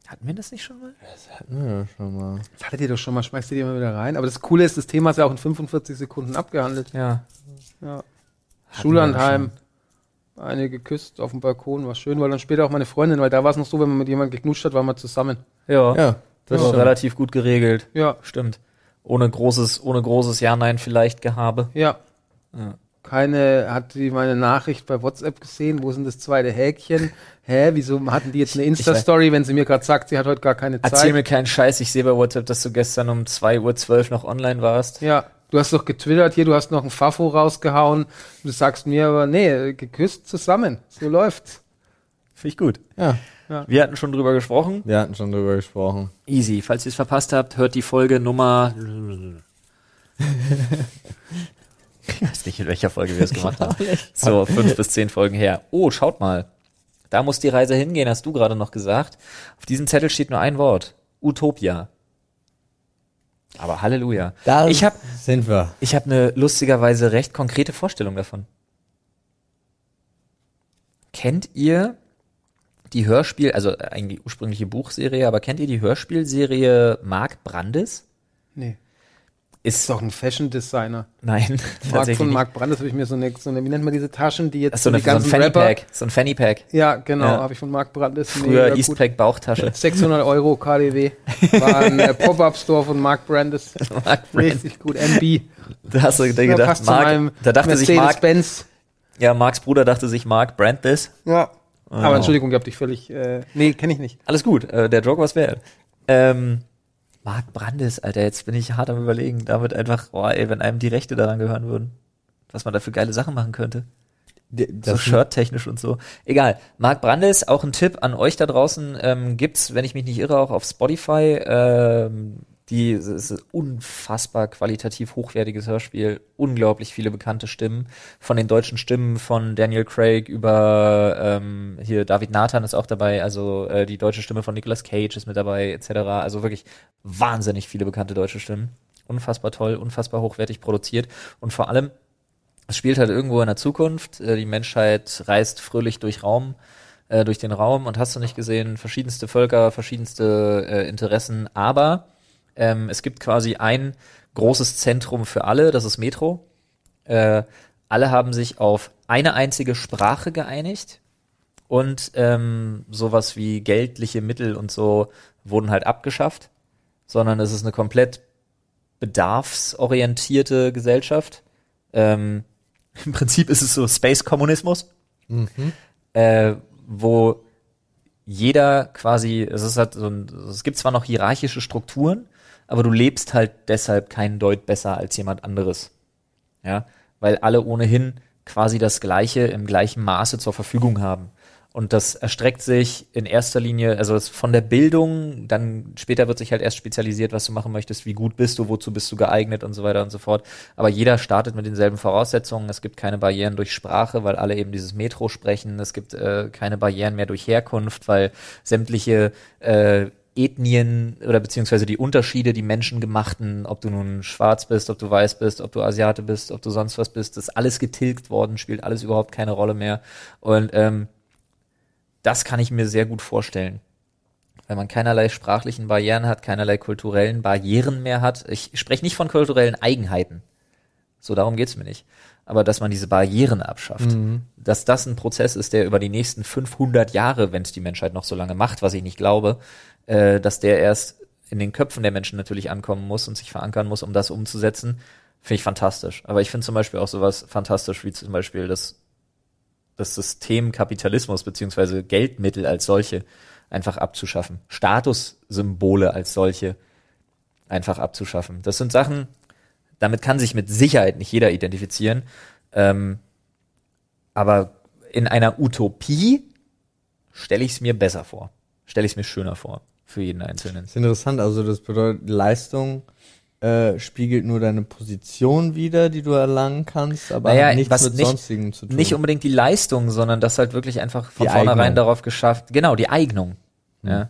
Hatten wir das nicht schon mal? Das hatten wir ja schon mal. Das hattet ihr doch schon mal, schmeißt ihr die immer wieder rein. Aber das Coole ist, das Thema ist ja auch in 45 Sekunden abgehandelt. Ja. Ja. wir Schullandheim. Eine geküsst auf dem Balkon, war schön, weil dann später auch meine Freundin, weil da war es noch so, wenn man mit jemandem geknutscht hat, waren wir zusammen. Ja. Ja, das war stimmt. relativ gut geregelt. Ja, Stimmt. Ohne großes, ohne großes Ja-Nein vielleicht Gehabe. ja. Ja. Keine, hat die meine Nachricht bei WhatsApp gesehen, wo denn das zweite Häkchen? Hä, wieso hatten die jetzt eine Insta-Story, wenn sie mir gerade sagt, sie hat heute gar keine Zeit? Erzähl mir keinen Scheiß, ich sehe bei WhatsApp, dass du gestern um 2.12 Uhr noch online warst. Ja, du hast doch getwittert hier, du hast noch ein Fafo rausgehauen. Du sagst mir aber, nee, geküsst zusammen. So läuft's. Finde ich gut. Ja, Wir hatten schon drüber gesprochen. wir hatten schon drüber gesprochen. Easy. Falls ihr es verpasst habt, hört die Folge Nummer. ich weiß nicht, in welcher Folge wir es gemacht haben. So, fünf bis zehn Folgen her. Oh, schaut mal. Da muss die Reise hingehen, hast du gerade noch gesagt. Auf diesem Zettel steht nur ein Wort. Utopia. Aber Halleluja. Da Ich hab- sind wir. Ich habe eine lustigerweise recht konkrete Vorstellung davon. Kennt ihr die Hörspiel, also eigentlich die ursprüngliche Buchserie, aber kennt ihr die Hörspielserie Mark Brandes? Nee. Ist Ist doch ein Fashion-Designer. nein, Mark von. Mark Brandes habe ich mir so eine, so eine, wie nennt man diese Taschen, die jetzt Ach, so, eine, die so ein ganzen Fanny Rapper. Pack, so ein Fanny Pack. Ja, genau, Ja. habe ich von Mark Brandes. Früher. Eastpack Bauchtasche. 600 Euro KDW. War ein äh, Pop-Up-Store von Mark Brandes. Mark Brandes. Richtig gut. MB. Da hast du dir gedacht, Mark, da dachte sich Mark, Mercedes-Benz. ja, Marks Bruder dachte sich Mark Brandis. Ja. Oh. Aber Entschuldigung, ihr habt dich völlig. Äh, nee, kenne ich nicht. Alles gut, äh, der Joke war's wert. Ähm, Mark Brandes, Alter, jetzt bin ich hart am überlegen, damit einfach, oh ey, wenn einem die Rechte daran gehören würden, was man da für geile Sachen machen könnte. D- So Das Shirt-technisch und so. Egal. Mark Brandes, auch ein Tipp an euch da draußen, ähm, gibt's, wenn ich mich nicht irre, auch auf Spotify. Ähm, die ist ein unfassbar qualitativ hochwertiges Hörspiel, unglaublich viele bekannte Stimmen. Von den deutschen Stimmen von Daniel Craig über ähm, hier David Nathan ist auch dabei, also äh, die deutsche Stimme von Nicolas Cage ist mit dabei, etc. Also wirklich wahnsinnig viele bekannte deutsche Stimmen. Unfassbar toll, unfassbar hochwertig produziert und vor allem es spielt halt irgendwo in der Zukunft. Äh, Die Menschheit reist fröhlich durch Raum, äh, durch den Raum und hast du nicht gesehen, verschiedenste Völker, verschiedenste äh, Interessen, aber ähm, es gibt quasi ein großes Zentrum für alle, das ist Metro. Äh, alle haben sich auf eine einzige Sprache geeinigt und ähm, sowas wie geldliche Mittel und so wurden halt abgeschafft, sondern es ist eine komplett bedarfsorientierte Gesellschaft. Ähm, Im Prinzip ist es so Space-Kommunismus, äh, wo jeder quasi, es ist halt so ein, es gibt zwar noch hierarchische Strukturen, aber du lebst halt deshalb keinen Deut besser als jemand anderes. Ja, weil alle ohnehin quasi das Gleiche im gleichen Maße zur Verfügung haben. Und das erstreckt sich in erster Linie, also von der Bildung, dann später wird sich halt erst spezialisiert, was du machen möchtest, wie gut bist du, wozu bist du geeignet und so weiter und so fort. Aber jeder startet mit denselben Voraussetzungen. Es gibt keine Barrieren durch Sprache, weil alle eben dieses Metro sprechen. Es gibt äh, keine Barrieren mehr durch Herkunft, weil sämtliche äh, Ethnien oder beziehungsweise die Unterschiede, die menschengemachten, ob du nun schwarz bist, ob du weiß bist, ob du Asiate bist, ob du sonst was bist, ist alles getilgt worden, spielt alles überhaupt keine Rolle mehr. Und ähm, das kann ich mir sehr gut vorstellen. Weil man keinerlei sprachlichen Barrieren hat, keinerlei kulturellen Barrieren mehr hat. Ich spreche nicht von kulturellen Eigenheiten, So, darum geht's mir nicht. Aber dass man diese Barrieren abschafft. Dass das ein Prozess ist, der über die nächsten 500 Jahre, wenn es die Menschheit noch so lange macht, was ich nicht glaube, äh, dass der erst in den Köpfen der Menschen natürlich ankommen muss und sich verankern muss, um das umzusetzen, finde ich fantastisch. Aber ich finde zum Beispiel auch sowas fantastisch, wie zum Beispiel das, das System Kapitalismus beziehungsweise Geldmittel als solche einfach abzuschaffen. Statussymbole als solche einfach abzuschaffen. Das sind Sachen, damit kann sich mit Sicherheit nicht jeder identifizieren. Ähm, aber in einer Utopie stelle ich es mir besser vor. Stelle ich es mir schöner vor. Für jeden Einzelnen. Das ist interessant, also das bedeutet, Leistung äh, spiegelt nur deine Position wider, die du erlangen kannst, aber Naja, hat nichts was mit nicht- sonstigem zu tun. Nicht unbedingt die Leistung, sondern das halt wirklich einfach von Die vornherein Eignung. darauf geschafft. Genau, die Eignung. Ja.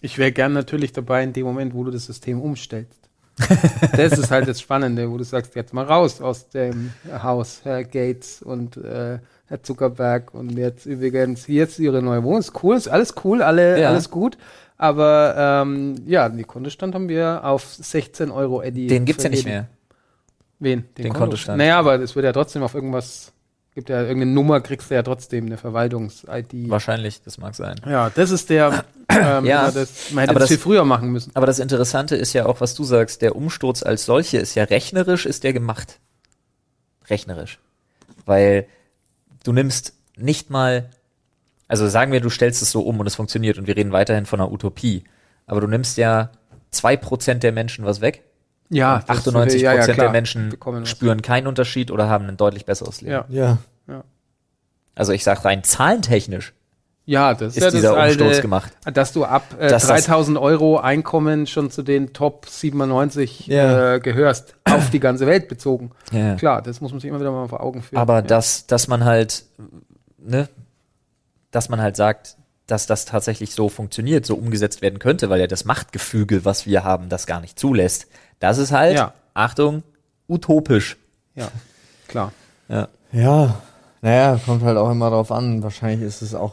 Ich wäre gern natürlich dabei in dem Moment, wo du das System umstellst. das ist halt das Spannende, wo du sagst, jetzt mal raus aus dem Haus, Herr Gates und äh, Herr Zuckerberg und jetzt übrigens hier ist ihre neue Wohnung. Ist cool, ist alles cool, alle, Ja. alles gut. Aber ähm, ja, den Kontostand haben wir auf 16 Euro Eddie. Den gibt's ja nicht mehr. Wen? Den Kontostand. Naja, aber es wird ja trotzdem auf irgendwas, gibt ja irgendeine Nummer, kriegst du ja trotzdem, eine Verwaltungs-ID. Wahrscheinlich, das mag sein. Ja, das ist der, ähm, Ja, das, man hätte aber das, das- viel früher machen müssen. Aber das Interessante ist ja auch, was du sagst, der Umsturz als solche ist ja rechnerisch, ist der gemacht. Rechnerisch. Weil du nimmst nicht mal, also sagen wir, du stellst es so um und es funktioniert und wir reden weiterhin von einer Utopie. Aber du nimmst ja zwei Prozent der Menschen was weg. Ja, und das 98 würde- ja, ja, der Menschen spüren keinen Unterschied oder haben ein deutlich besseres Leben. Ja. ja. Also ich sag rein zahlentechnisch Ja, das ist, ist ja dieser das Umsturz alte, gemacht. dass du ab äh, Dass das- 3000 Euro Einkommen schon zu den Top 97 Ja. äh, gehörst, auf die ganze Welt bezogen. Ja. Klar, das muss man sich immer wieder mal vor Augen führen. Aber ja. dass, dass man halt, ne, dass man halt sagt, dass das tatsächlich so funktioniert, so umgesetzt werden könnte, weil ja das Machtgefüge, was wir haben, das gar nicht zulässt. Das ist halt, Ja. Achtung, utopisch. Ja, klar. Ja. Ja, naja, kommt halt auch immer drauf an. Wahrscheinlich ist es auch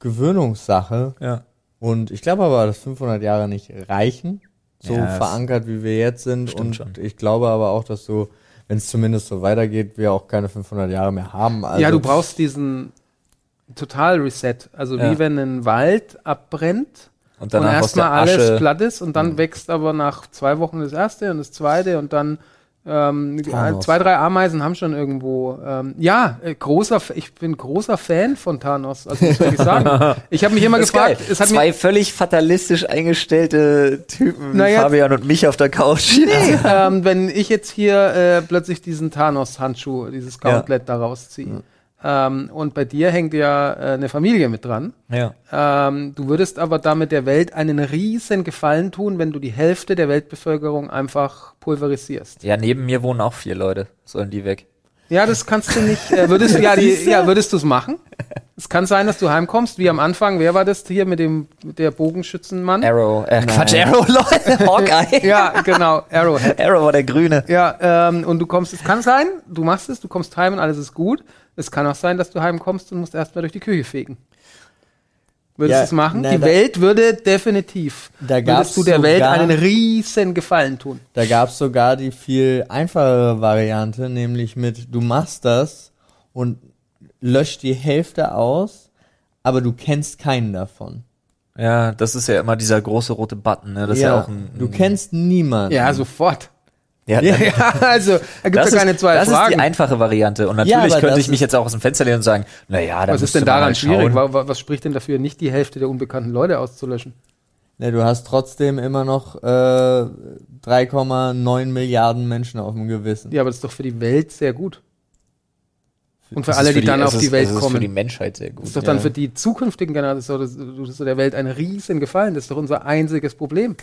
Gewöhnungssache. Ja. Und ich glaube aber, dass 500 Jahre nicht reichen, so Ja, verankert, wie wir jetzt sind. stimmt Und schon. ich glaube aber auch, dass so, wenn es zumindest so weitergeht, wir auch keine 500 Jahre mehr haben. Also, ja, du brauchst diesen Total-Reset. Also Ja. wie wenn ein Wald abbrennt Und und erstmal alles Asche, platt ist und dann wächst aber nach zwei Wochen das erste und das zweite und dann ähm, Thanos. zwei, drei Ameisen haben schon irgendwo. Ähm, ja, äh, großer, F- ich bin großer Fan von Thanos, also muss ich sagen. Ich habe mich immer gefragt, es hat Zwei völlig fatalistisch eingestellte Typen, Naja. Fabian und mich auf der Couch. nee, ähm, wenn ich jetzt hier äh, plötzlich diesen Thanos-Handschuh, dieses Gauntlet da rausziehe. Ähm, und bei dir hängt ja äh, eine Familie mit dran. Ja. Ähm, du würdest aber damit der Welt einen riesen Gefallen tun, wenn du die Hälfte der Weltbevölkerung einfach pulverisierst. ja, neben mir wohnen auch vier Leute. Sollen die weg? Ja, das kannst du nicht. Äh, würdest du ja, die, ja, würdest du es machen? Es kann sein, dass du heimkommst, wie am Anfang. Wer war das hier mit dem mit der Bogenschützenmann? Arrow, äh, Quatsch, Arrow, Leute, Hawkeye. Ja, genau, Arrowhead. Arrow war der Grüne. Ja, ähm, und du kommst, es kann sein, du machst es, du kommst heim und alles ist gut. Es kann auch sein, dass du heimkommst und musst erstmal durch die Küche fegen. Würdest Ja, du es machen? na, die da- Welt würde definitiv, Da gab's würdest du der Welt sogar- einen riesen Gefallen tun. Da gab's sogar die viel einfachere Variante, nämlich mit, du machst das und löscht die Hälfte aus, aber du kennst keinen davon. Ja, das ist ja immer dieser große rote Button, ne? Das ist ja auch ein. du kennst niemanden. Ja, sofort. Ja, Ja, ja also, da gibt das es ja keine ist, zwei das Fragen. ist die einfache Variante. Und natürlich aber könnte das ich mich ist- jetzt auch aus dem Fenster lehnen und sagen, naja, da was ist denn daran halt schwierig? Was spricht denn dafür, nicht die Hälfte der unbekannten Leute auszulöschen? Ne, du hast trotzdem immer noch äh, 3,9 Milliarden Menschen auf dem Gewissen. Ja, aber das ist doch für die Welt sehr gut. Und für Das alle, ist die dann auf ist- die Welt es ist kommen. für die Menschheit sehr gut. Das ist doch dann Ja. für die zukünftigen Generationen, das ist das ist der Welt ein riesen Gefallen. Das ist doch unser einziges Problem.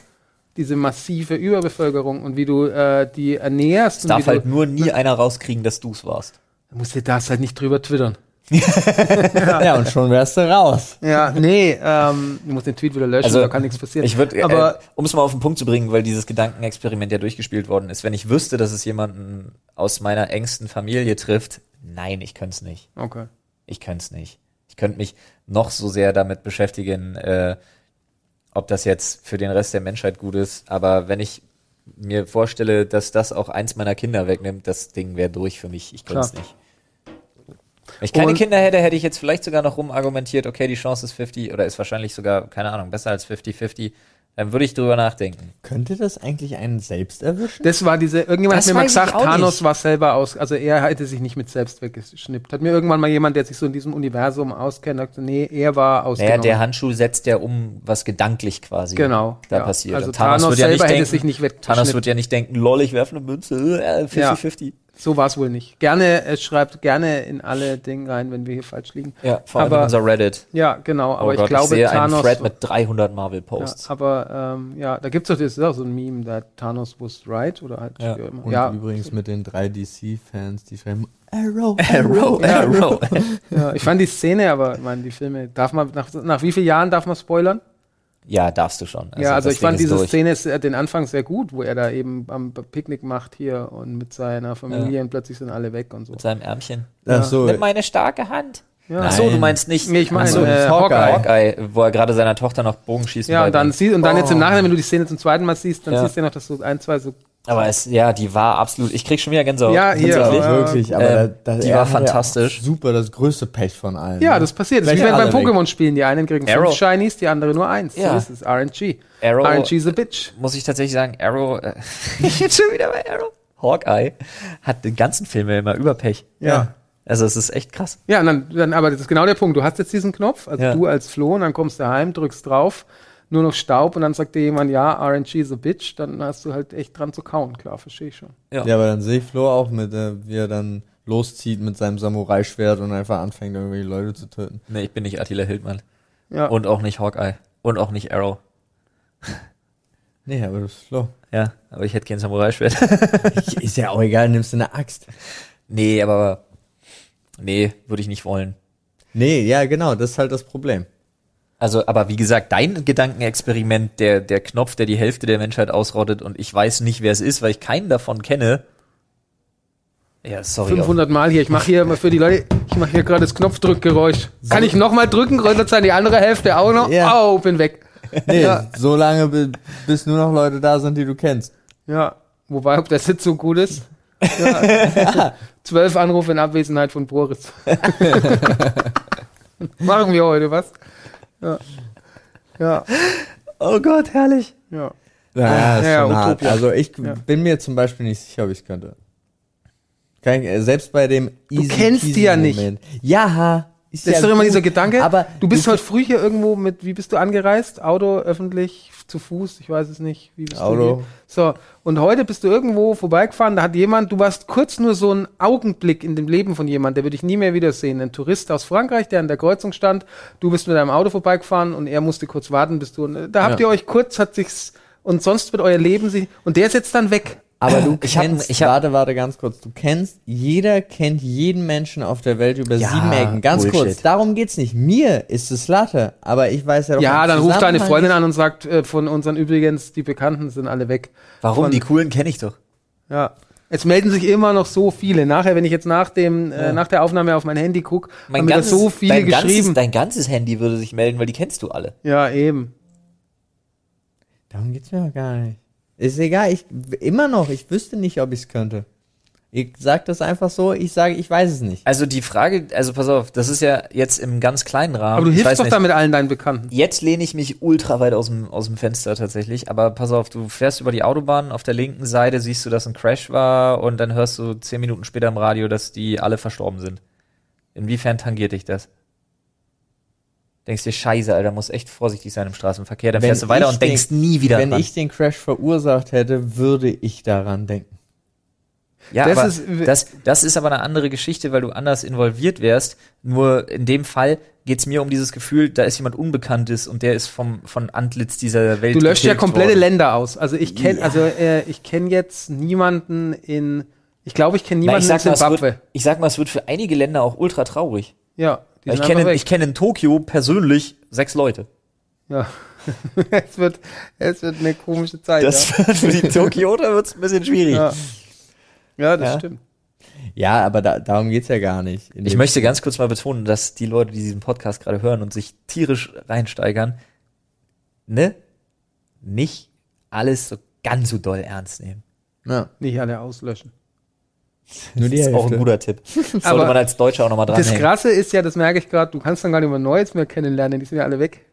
Diese massive Überbevölkerung und wie du äh, die ernährst. es darf halt du, nur nie einer rauskriegen, dass du es warst. du musst dir das halt nicht drüber twittern. Ja, und schon wärst du raus. Ja, nee, ähm, du musst den Tweet wieder löschen, Also, da kann nichts passieren. Ich würde, aber äh, um es mal auf den Punkt zu bringen, weil dieses Gedankenexperiment ja durchgespielt worden ist, wenn ich wüsste, dass es jemanden aus meiner engsten Familie trifft, nein, ich könnte es nicht. okay. Ich könnte es nicht. Ich könnte mich noch so sehr damit beschäftigen, äh, ob das jetzt für den Rest der Menschheit gut ist. Aber wenn ich mir vorstelle, dass das auch eins meiner Kinder wegnimmt, das Ding wäre durch für mich. Ich könnte es nicht. Wenn ich keine Und- Kinder hätte, hätte ich jetzt vielleicht sogar noch rumargumentiert, okay, die Chance ist 50 oder ist wahrscheinlich sogar, keine Ahnung, besser als 50-50. Dann würde ich drüber nachdenken. Könnte das eigentlich einen selbst erwischen? Das war diese, irgendjemand Das hat mir mal gesagt, Thanos nicht. war selber aus, also er hätte sich nicht mit selbst weggeschnippt. Hat mir irgendwann mal jemand, der sich so in diesem Universum auskennt, gesagt, nee, er war Naja, ausgenommen. der Handschuh setzt ja um, was gedanklich quasi Genau, da ja. passiert. Also Thanos, Thanos wird ja nicht selber hätte denken, sich nicht Thanos wird ja nicht denken, lol, ich werfe eine Münze, äh, 50-50. So war es wohl nicht. Gerne, es schreibt gerne in alle Dinge rein, wenn wir hier falsch liegen. Ja, vor allem Aber- in unser Reddit. Ja, genau, aber oh ich Gott, glaube, ich sehe einen Thanos. Thread mit 300 ja, Marvel-Posts. aber ähm, ja, da gibt es doch das ist auch so ein Meme, da Thanos was right oder halt Ja. immer. Und ja, übrigens mit den drei DC-Fans, die schreiben Arrow, Arrow, Ja. Arrow. ja, ich fand die Szene, aber ich meine, die Filme, darf man, nach, nach wie vielen Jahren darf man spoilern? Ja, darfst du schon. ja, also das ich fand Ding ist diese durch. Szene sehr, den Anfang sehr gut, wo er da eben am Picknick macht hier und mit seiner Familie und plötzlich sind alle weg und so. Mit seinem Ärmchen. Ach so, Nimm meine starke Hand. Ja. Ach so, du meinst nicht. Nee, ich meine, so, äh, Hawkeye. Hawkeye. Wo er gerade seiner Tochter noch Bogenschießen Ja, und dann, sie, und dann jetzt im Oh. Nachhinein, wenn du die Szene zum zweiten Mal siehst, dann Ja. siehst du ja noch, dass so ein, zwei so. Aber es, ja, die war absolut. Ich krieg schon wieder Gänsehaut. Ja, hier, Tatsächlich. aber- wirklich, aber Ähm, da, da, die war ja fantastisch. Super, das größte Pech von allen. Ja, ne? das passiert. Das ist wie wenn beim. Pokémon-Spielen. Die einen kriegen Arrow. fünf Shinies, die andere nur eins. Ja. So ist es. RNG. Arrow- RNG is a bitch. muss ich tatsächlich sagen, Arrow, äh, jetzt schon wieder bei Arrow. Hawkeye hat den ganzen Film ja immer über Pech. Ja. Also es ist echt krass. Ja, und dann, dann, aber das ist genau der Punkt. Du hast jetzt diesen Knopf, also Ja. du als Flo, und dann kommst du heim, drückst drauf, nur noch Staub, und dann sagt dir jemand, ja, RNG is a bitch, dann hast du halt echt dran zu kauen. Klar, verstehe ich schon. Ja, aber dann sehe ich Flo auch mit, äh, wie er dann loszieht mit seinem Samurai-Schwert und einfach anfängt, irgendwelche Leute zu töten. Nee, ich bin nicht Attila Hildmann. Ja. Und auch nicht Hawkeye. Und auch nicht Arrow. Nee, aber das ist Flo. Ja, aber ich hätte kein Samurai-Schwert. ist ja auch egal, nimmst du eine Axt. nee, aber nee, würde ich nicht wollen. Nee, ja, genau, das ist halt das Problem. Also, aber wie gesagt, dein Gedankenexperiment, der, der Knopf, der die Hälfte der Menschheit ausrottet und ich weiß nicht, wer es ist, weil ich keinen davon kenne. Ja, sorry. 500 Mal hier. Ich mache hier mal für die Leute, ich mache hier gerade das Knopfdrückgeräusch. Kann ich nochmal drücken? Röttert sein die andere Hälfte auch noch? Ja. Oh, bin weg. Nee, Ja. so lange, bi- bis nur noch Leute da sind, die du kennst. Ja, wobei, ob der Sitz so gut ist. Ja. Zwölf Anrufe in Abwesenheit von Boris. Machen wir heute was? Ja. Ja. Oh Gott, herrlich. Ja. Ja, ist ja, schon hart. Utopia. Also ich Ja. bin mir zum Beispiel nicht sicher, ob ich es könnte. Kein, äh, selbst bei dem easy kennst peasy die ja nicht. Moment. Ja, ist Das ist doch immer dieser Gedanke. Aber du bist heute früh hier irgendwo mit, wie bist du angereist? Auto, öffentlich, zu Fuß, ich weiß es nicht. Wie bist Auto. Du hier? so, und heute bist du irgendwo vorbeigefahren, da hat jemand, du warst kurz nur so ein Augenblick in dem Leben von jemand, der würde ich nie mehr wiedersehen. Ein Tourist aus Frankreich, der an der Kreuzung stand, du bist mit deinem Auto vorbeigefahren und er musste kurz warten, bis du, und da habt Ja. ihr euch kurz, hat sich's, und sonst wird euer Leben sie, und der ist jetzt dann weg. Aber du Ich hab- kennst, ich hab- warte, warte, ganz kurz. Du kennst, jeder kennt jeden Menschen auf der Welt über Ja, sieben Ecken. Ganz Bullshit. kurz, darum geht's nicht. Mir ist es Latte, aber ich weiß ja doch Ja, dann ruft deine Freundin an und sagt, äh, von unseren übrigens, die Bekannten sind alle weg. Warum? Von- Die coolen kenne ich doch. Ja. Es melden sich immer noch so viele. Nachher, wenn ich jetzt nach dem, äh, nach der Aufnahme auf mein Handy gucke, haben mir das so viele dein geschrieben. Ganzes, dein ganzes Handy würde sich melden, weil die kennst du alle. ja, eben. Darum geht's mir doch gar nicht. Ist egal, ich, immer noch, ich wüsste nicht, ob ich's könnte. Ich sag das einfach so, ich sage, ich weiß es nicht. Also die Frage, also pass auf, das ist ja jetzt im ganz kleinen Rahmen. Aber du Ich hilfst doch nicht, damit allen deinen Bekannten. Jetzt lehne ich mich ultra weit aus dem, aus dem Fenster tatsächlich, aber pass auf, du fährst über die Autobahn, auf der linken Seite siehst du, dass ein Crash war und dann hörst du zehn Minuten später im Radio, dass die alle verstorben sind. Inwiefern tangiert dich das? Denkst dir, scheiße, Alter, muss echt vorsichtig sein im Straßenverkehr, dann Wenn fährst du weiter und denkst den- nie wieder Wenn dran. ich den Crash verursacht hätte, würde ich daran denken. Ja, Das aber ist- das, das ist aber eine andere Geschichte, weil du anders involviert wärst. Nur in dem Fall geht's mir um dieses Gefühl, da ist jemand Unbekanntes und der ist vom von Antlitz dieser Welt. Du löscht ja komplette worden. Länder aus. Also ich kenne, also äh, ich kenne jetzt niemanden in, ich glaube, ich kenne Na, niemanden ich, in sag mal, es Zimbabwe. wird, ich sag mal, es wird für einige Länder auch ultra traurig. Ja, die Ich kenne, ich kenne in Tokio persönlich sechs Leute. ja. es wird, es wird eine komische Zeit. Das ja. wird für die Tokioter wird's ein bisschen schwierig. Ja. ja, das Ja. stimmt. Ja, aber da, darum geht's ja gar nicht. Ich möchte ganz kurz mal betonen, dass die Leute, die diesen Podcast gerade hören und sich tierisch reinsteigern, ne, nicht alles so ganz so doll ernst nehmen. Ja, Nicht alle auslöschen. Nur die das ist auch ein guter Tipp. Sollte Aber man als Deutscher auch nochmal Das dranhängen. Krasse ist ja, das merke ich gerade, du kannst dann gar nicht mehr Neues mehr kennenlernen, die sind ja alle weg.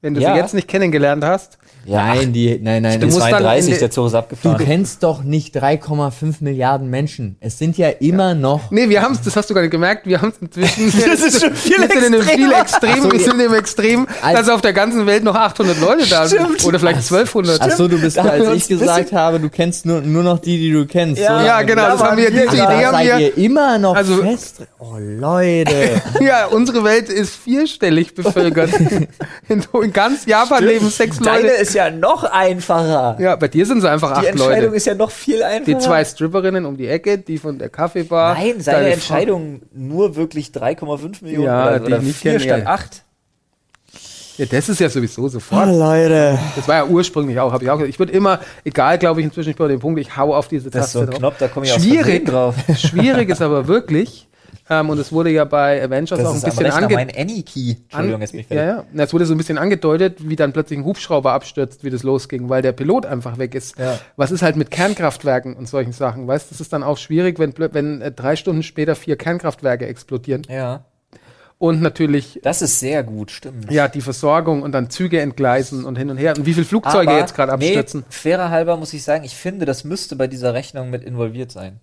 Wenn du Ja. sie jetzt nicht kennengelernt hast, Nein, die, nein, nein. Du in 32, der- Zug ist Du abgefahren. kennst doch nicht 3,5 Milliarden Menschen. Es sind ja immer noch. Nee, wir haben es, das hast du gar nicht gemerkt, wir haben es inzwischen. Das ist schon viel wir sind in einem viel extrem, so, wir ja. sind im Extrem, Als- dass auf der ganzen Welt noch 800 Leute da Stimmt. sind. Oder vielleicht 1200. Ach so, du bist Da als ich gesagt habe, du kennst nur, nur noch die, die du kennst. Ja. So ja, genau, das Da haben wir, diese Idee haben seid wir. ihr immer noch Also- fest. Oh, Leute. Ja, unsere Welt ist vierstellig bevölkert. in, in ganz Japan leben sechs Deine Leute. ist ja noch einfacher. Ja, bei dir sind es einfach Die acht Entscheidung Leute. ist ja noch viel einfacher. Die zwei Stripperinnen um die Ecke, die von der Kaffeebar. Nein, seine deine Entscheidung nur wirklich 3,5 Millionen Ja, oder, die oder ich nicht 4 kenne, statt ja. 8. Frau- Ja, das ist ja sowieso Oh, sofort. Leute. Das war ja ursprünglich auch, habe ich auch gesagt. Ich würde immer, egal, glaube ich, inzwischen ich bin bei dem Punkt, ich hau auf diese Das ist so Taste ein drauf. Knopf, da komme ich Schwierig. Drauf. Schwierig ist aber wirklich, ähm, und es wurde ja bei Avengers Das auch ein bisschen Rechner ange mein Any-Key. Entschuldigung, jetzt bin ich ja, ja. Es wurde so ein bisschen angedeutet, wie dann plötzlich ein Hubschrauber abstürzt, wie das losging, weil der Pilot einfach weg ist. Ja. Was ist halt mit Kernkraftwerken und solchen Sachen? Weißt, das ist dann auch schwierig, wenn, wenn äh, drei Stunden später vier Kernkraftwerke explodieren Ja, und natürlich das ist sehr gut, stimmt. ja die Versorgung und dann Züge entgleisen und hin und her und wie viele Flugzeuge Aber, jetzt gerade abstürzen Nee, fairer halber muss ich sagen, ich finde, das müsste bei dieser Rechnung mit involviert sein.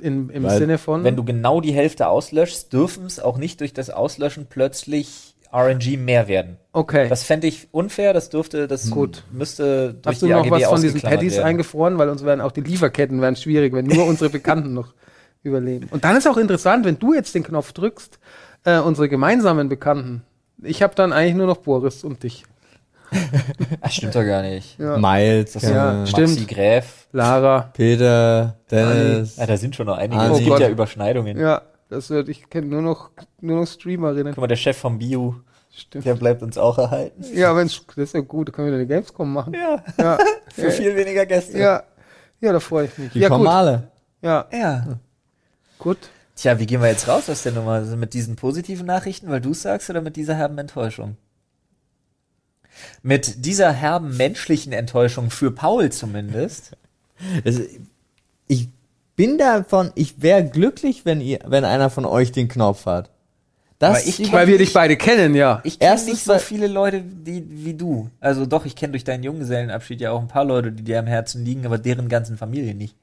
In, im Weil, Sinne von Wenn du genau die Hälfte auslöschst, dürfen es auch nicht durch das Auslöschen plötzlich RNG mehr werden. okay. Das fände ich unfair, das dürfte, das Gut. müsste durch Hast du noch AGB was von diesen Patties werden. eingefroren? Weil uns werden auch die Lieferketten werden schwierig, wenn nur unsere Bekannten noch überleben. Und dann ist auch interessant, wenn du jetzt den Knopf drückst, äh, unsere gemeinsamen Bekannten. Ich habe dann eigentlich nur noch Boris und dich. Ach, stimmt doch gar nicht. Ja. Miles, Ja, äh, stimmt. Maxi Gräf. Lara. Peter, Dennis. Ja, da sind schon noch einige. Ah, es gibt Oh ja. Überschneidungen. Ja, das wird, ich kenne nur noch, nur noch Streamerinnen. Guck mal, der Chef vom Bio, Stimmt. der bleibt uns auch erhalten. Ja, wenn's, das ist ja gut, da können wir eine Gamescom machen. Ja, Ja, für viel weniger Gäste. ja, ja, da freue ich mich. Die ja, kommen gut. alle. Ja, Ja. gut. Tja, wie gehen wir jetzt raus aus der Nummer? Also mit diesen positiven Nachrichten, weil du sagst, oder mit dieser herben Enttäuschung? Mit dieser herben menschlichen Enttäuschung für Paul zumindest. Es, ich bin davon, ich wäre glücklich, wenn ihr, wenn einer von euch den Knopf hat. Das Aber ich Weil wir dich beide kennen, ja. Ich kenne nicht so weil- viele Leute die, wie du. Also doch, ich kenne durch deinen Junggesellenabschied ja auch ein paar Leute, die dir am Herzen liegen, aber deren ganzen Familie nicht.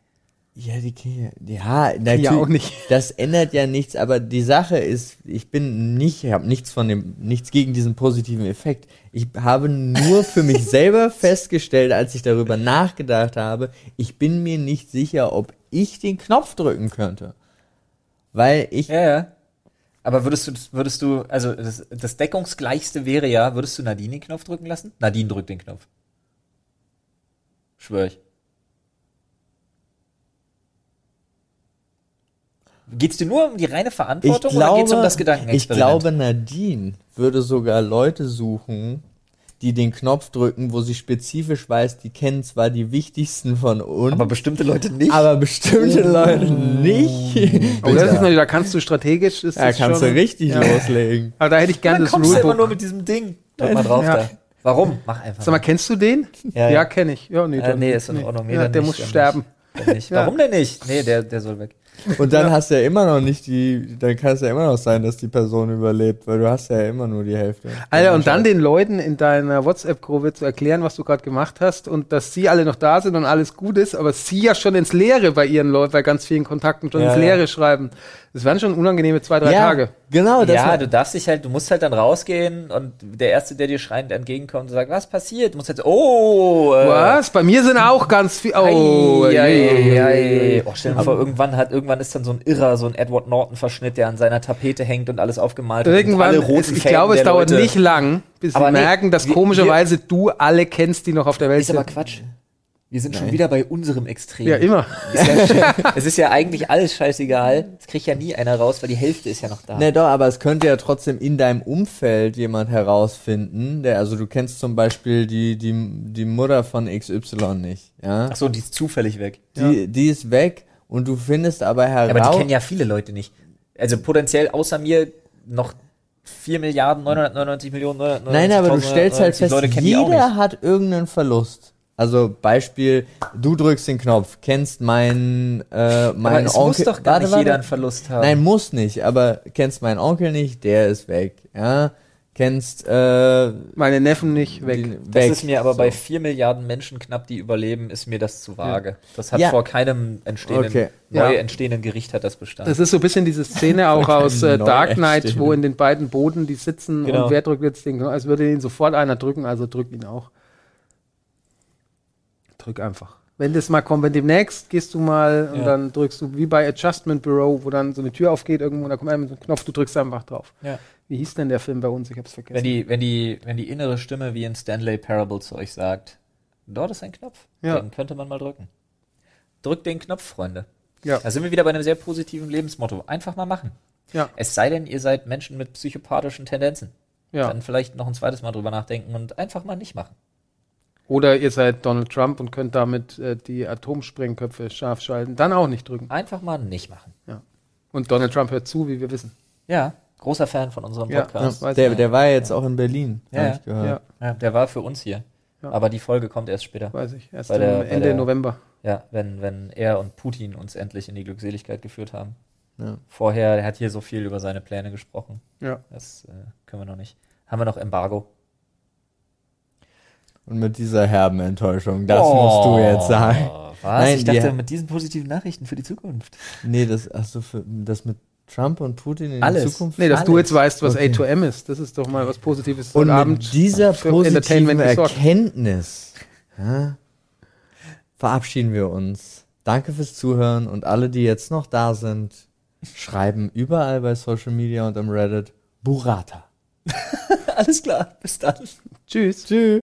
Ja, die Kinder. Ja, natürlich. Ja, auch nicht. Das ändert ja nichts, aber die Sache ist, ich bin nicht, ich habe nichts von dem, nichts gegen diesen positiven Effekt. Ich habe nur für mich selber festgestellt, als ich darüber nachgedacht habe, ich bin mir nicht sicher, ob ich den Knopf drücken könnte. Weil ich, Ja, ja. Aber würdest du, würdest du, also das, das deckungsgleichste wäre ja, würdest du Nadine den Knopf drücken lassen? Nadine drückt den Knopf. Schwör ich. Geht's dir nur um die reine ich Verantwortung glaube, oder geht's um das ich Gedankenexperiment? glaube, Nadine würde sogar Leute suchen, die den Knopf drücken, wo sie spezifisch weiß, die kennen zwar die wichtigsten von uns, aber bestimmte Leute nicht. aber bestimmte Leute nicht. Oh, das ist natürlich, da kannst du strategisch, ist Da kannst schon, du richtig Ja. loslegen. Aber da hätte ich gerne dann das kommst du immer nur Rulebook. mit diesem Ding. Drück mal drauf Ja. da. Warum? Mach einfach. Sag mal, kennst du den? Ja, Ja, ja. kenne ich. Ja, nee, Äh, dann- nee, ist in Ordnung. Nee, der muss sterben. Dann nicht. Ja. Warum denn nicht? Nee, der, der soll weg. Und dann hast du ja immer noch nicht die, dann kann es ja immer noch sein, dass die Person überlebt, weil du hast ja immer nur die Hälfte. Alter, und dann den Leuten in deiner WhatsApp-Gruppe zu erklären, was du gerade gemacht hast und dass sie alle noch da sind und alles gut ist, aber sie ja schon ins Leere bei ihren Leuten, bei ganz vielen Kontakten schon Ja, ins ja. Leere schreiben. Das wären schon unangenehme zwei, drei ja, Tage. Genau, das ja, du darfst dich halt, du musst halt dann rausgehen und der Erste, der dir schreiend entgegenkommt und sagt, was passiert? Du musst halt, oh, äh, Was? Bei mir sind auch ganz viel. Oh, Ei, ei, je. ei, ei. Oh, stell dir vor, irgendwann hat, irgendwann ist dann so ein Irrer, so ein Edward Norton-Verschnitt, der an seiner Tapete hängt und alles aufgemalt hat. Irgendwann, roten es, ich Fäden glaube, es dauert Leute- nicht lang, bis Aber sie nee, merken, dass wir- komischerweise du alle kennst, die noch auf der Welt Ist aber sind. Quatsch. Wir sind schon wieder bei unserem Extrem. Ja, immer. Ist ja, es ist ja eigentlich alles scheißegal. Es kriegt ja nie einer raus, weil die Hälfte ist ja noch da. Ne, doch, aber es könnte ja trotzdem in deinem Umfeld jemand herausfinden, der, also du kennst zum Beispiel die, die, die Mutter von XY nicht, ja? Ach so, die ist zufällig weg. Die, die ist weg und du findest aber heraus. Aber die kennen ja viele Leute nicht. Also potenziell außer mir noch 4 Milliarden 999 Millionen 999 Nein, aber du stellst halt fest, jeder hat irgendeinen Verlust. Also Beispiel, du drückst den Knopf, kennst meinen äh, meinen Onkel. muss doch gar Warte, nicht warte. jeder einen Verlust haben. Nein, muss nicht, aber kennst meinen Onkel nicht, der ist weg. Ja, kennst äh, Meine Neffen nicht weg. die- das weg. ist mir aber So. bei vier Milliarden Menschen knapp, die überleben, ist mir das zu vage. Das hat Ja. vor keinem entstehenden, Okay. neu Ja. entstehenden Gericht hat das Bestand. Das ist so ein bisschen diese Szene auch aus äh, Dark Knight, wo in den beiden Boden die sitzen Genau. und wer drückt jetzt den? Als würde ihn sofort einer drücken, also drück ihn auch. Drück einfach. Wenn das mal kommt, wenn demnächst gehst du mal und Ja. dann drückst du wie bei Adjustment Bureau, wo dann so eine Tür aufgeht irgendwo und da kommt einer mit so einem Knopf, du drückst einfach drauf. ja. Wie hieß denn der Film bei uns? Ich hab's vergessen. Wenn die, wenn die, wenn die innere Stimme wie in Stanley Parable zu euch sagt, dort ist ein Knopf, Ja. den könnte man mal drücken. Drückt den Knopf, Freunde. ja. Da sind wir wieder bei einem sehr positiven Lebensmotto. Einfach mal machen. Ja. Es sei denn, ihr seid Menschen mit psychopathischen Tendenzen. ja. Dann vielleicht noch ein zweites Mal drüber nachdenken und einfach mal nicht machen. Oder ihr seid Donald Trump und könnt damit äh, die Atomsprengköpfe scharf schalten. Dann auch nicht drücken. Einfach mal nicht machen. Und Donald Trump hört zu, wie wir wissen. Ja, großer Fan von unserem Ja, Podcast. weiß der, der war jetzt auch in Berlin, Ja, ja. ich gehört. Ja, Ja, der war für uns hier. Ja. Aber die Folge kommt erst später. weiß ich. Erst Bei der- Ende der- November. Ja, wenn, wenn er und Putin uns endlich in die Glückseligkeit geführt haben. Ja. Vorher, er hat hier so viel über seine Pläne gesprochen. Ja. Das äh, können wir noch nicht. Haben wir noch Embargo? Und mit dieser herben Enttäuschung, das musst du jetzt sagen. Oh, Was? Nein, ich dachte, die- mit diesen positiven Nachrichten für die Zukunft. Nee, das, ach so, für, das mit Trump und Putin in Alles. Zukunft. Nee, dass du Alles. jetzt weißt, was Okay. A2M ist. Das ist doch mal was Positives. und mit dieser für positiven. Erkenntnis ja, verabschieden wir uns. Danke fürs Zuhören und alle, die jetzt noch da sind, schreiben überall bei Social Media und am Reddit Burrata. Alles klar, bis dann. Tschüss. Tschüss.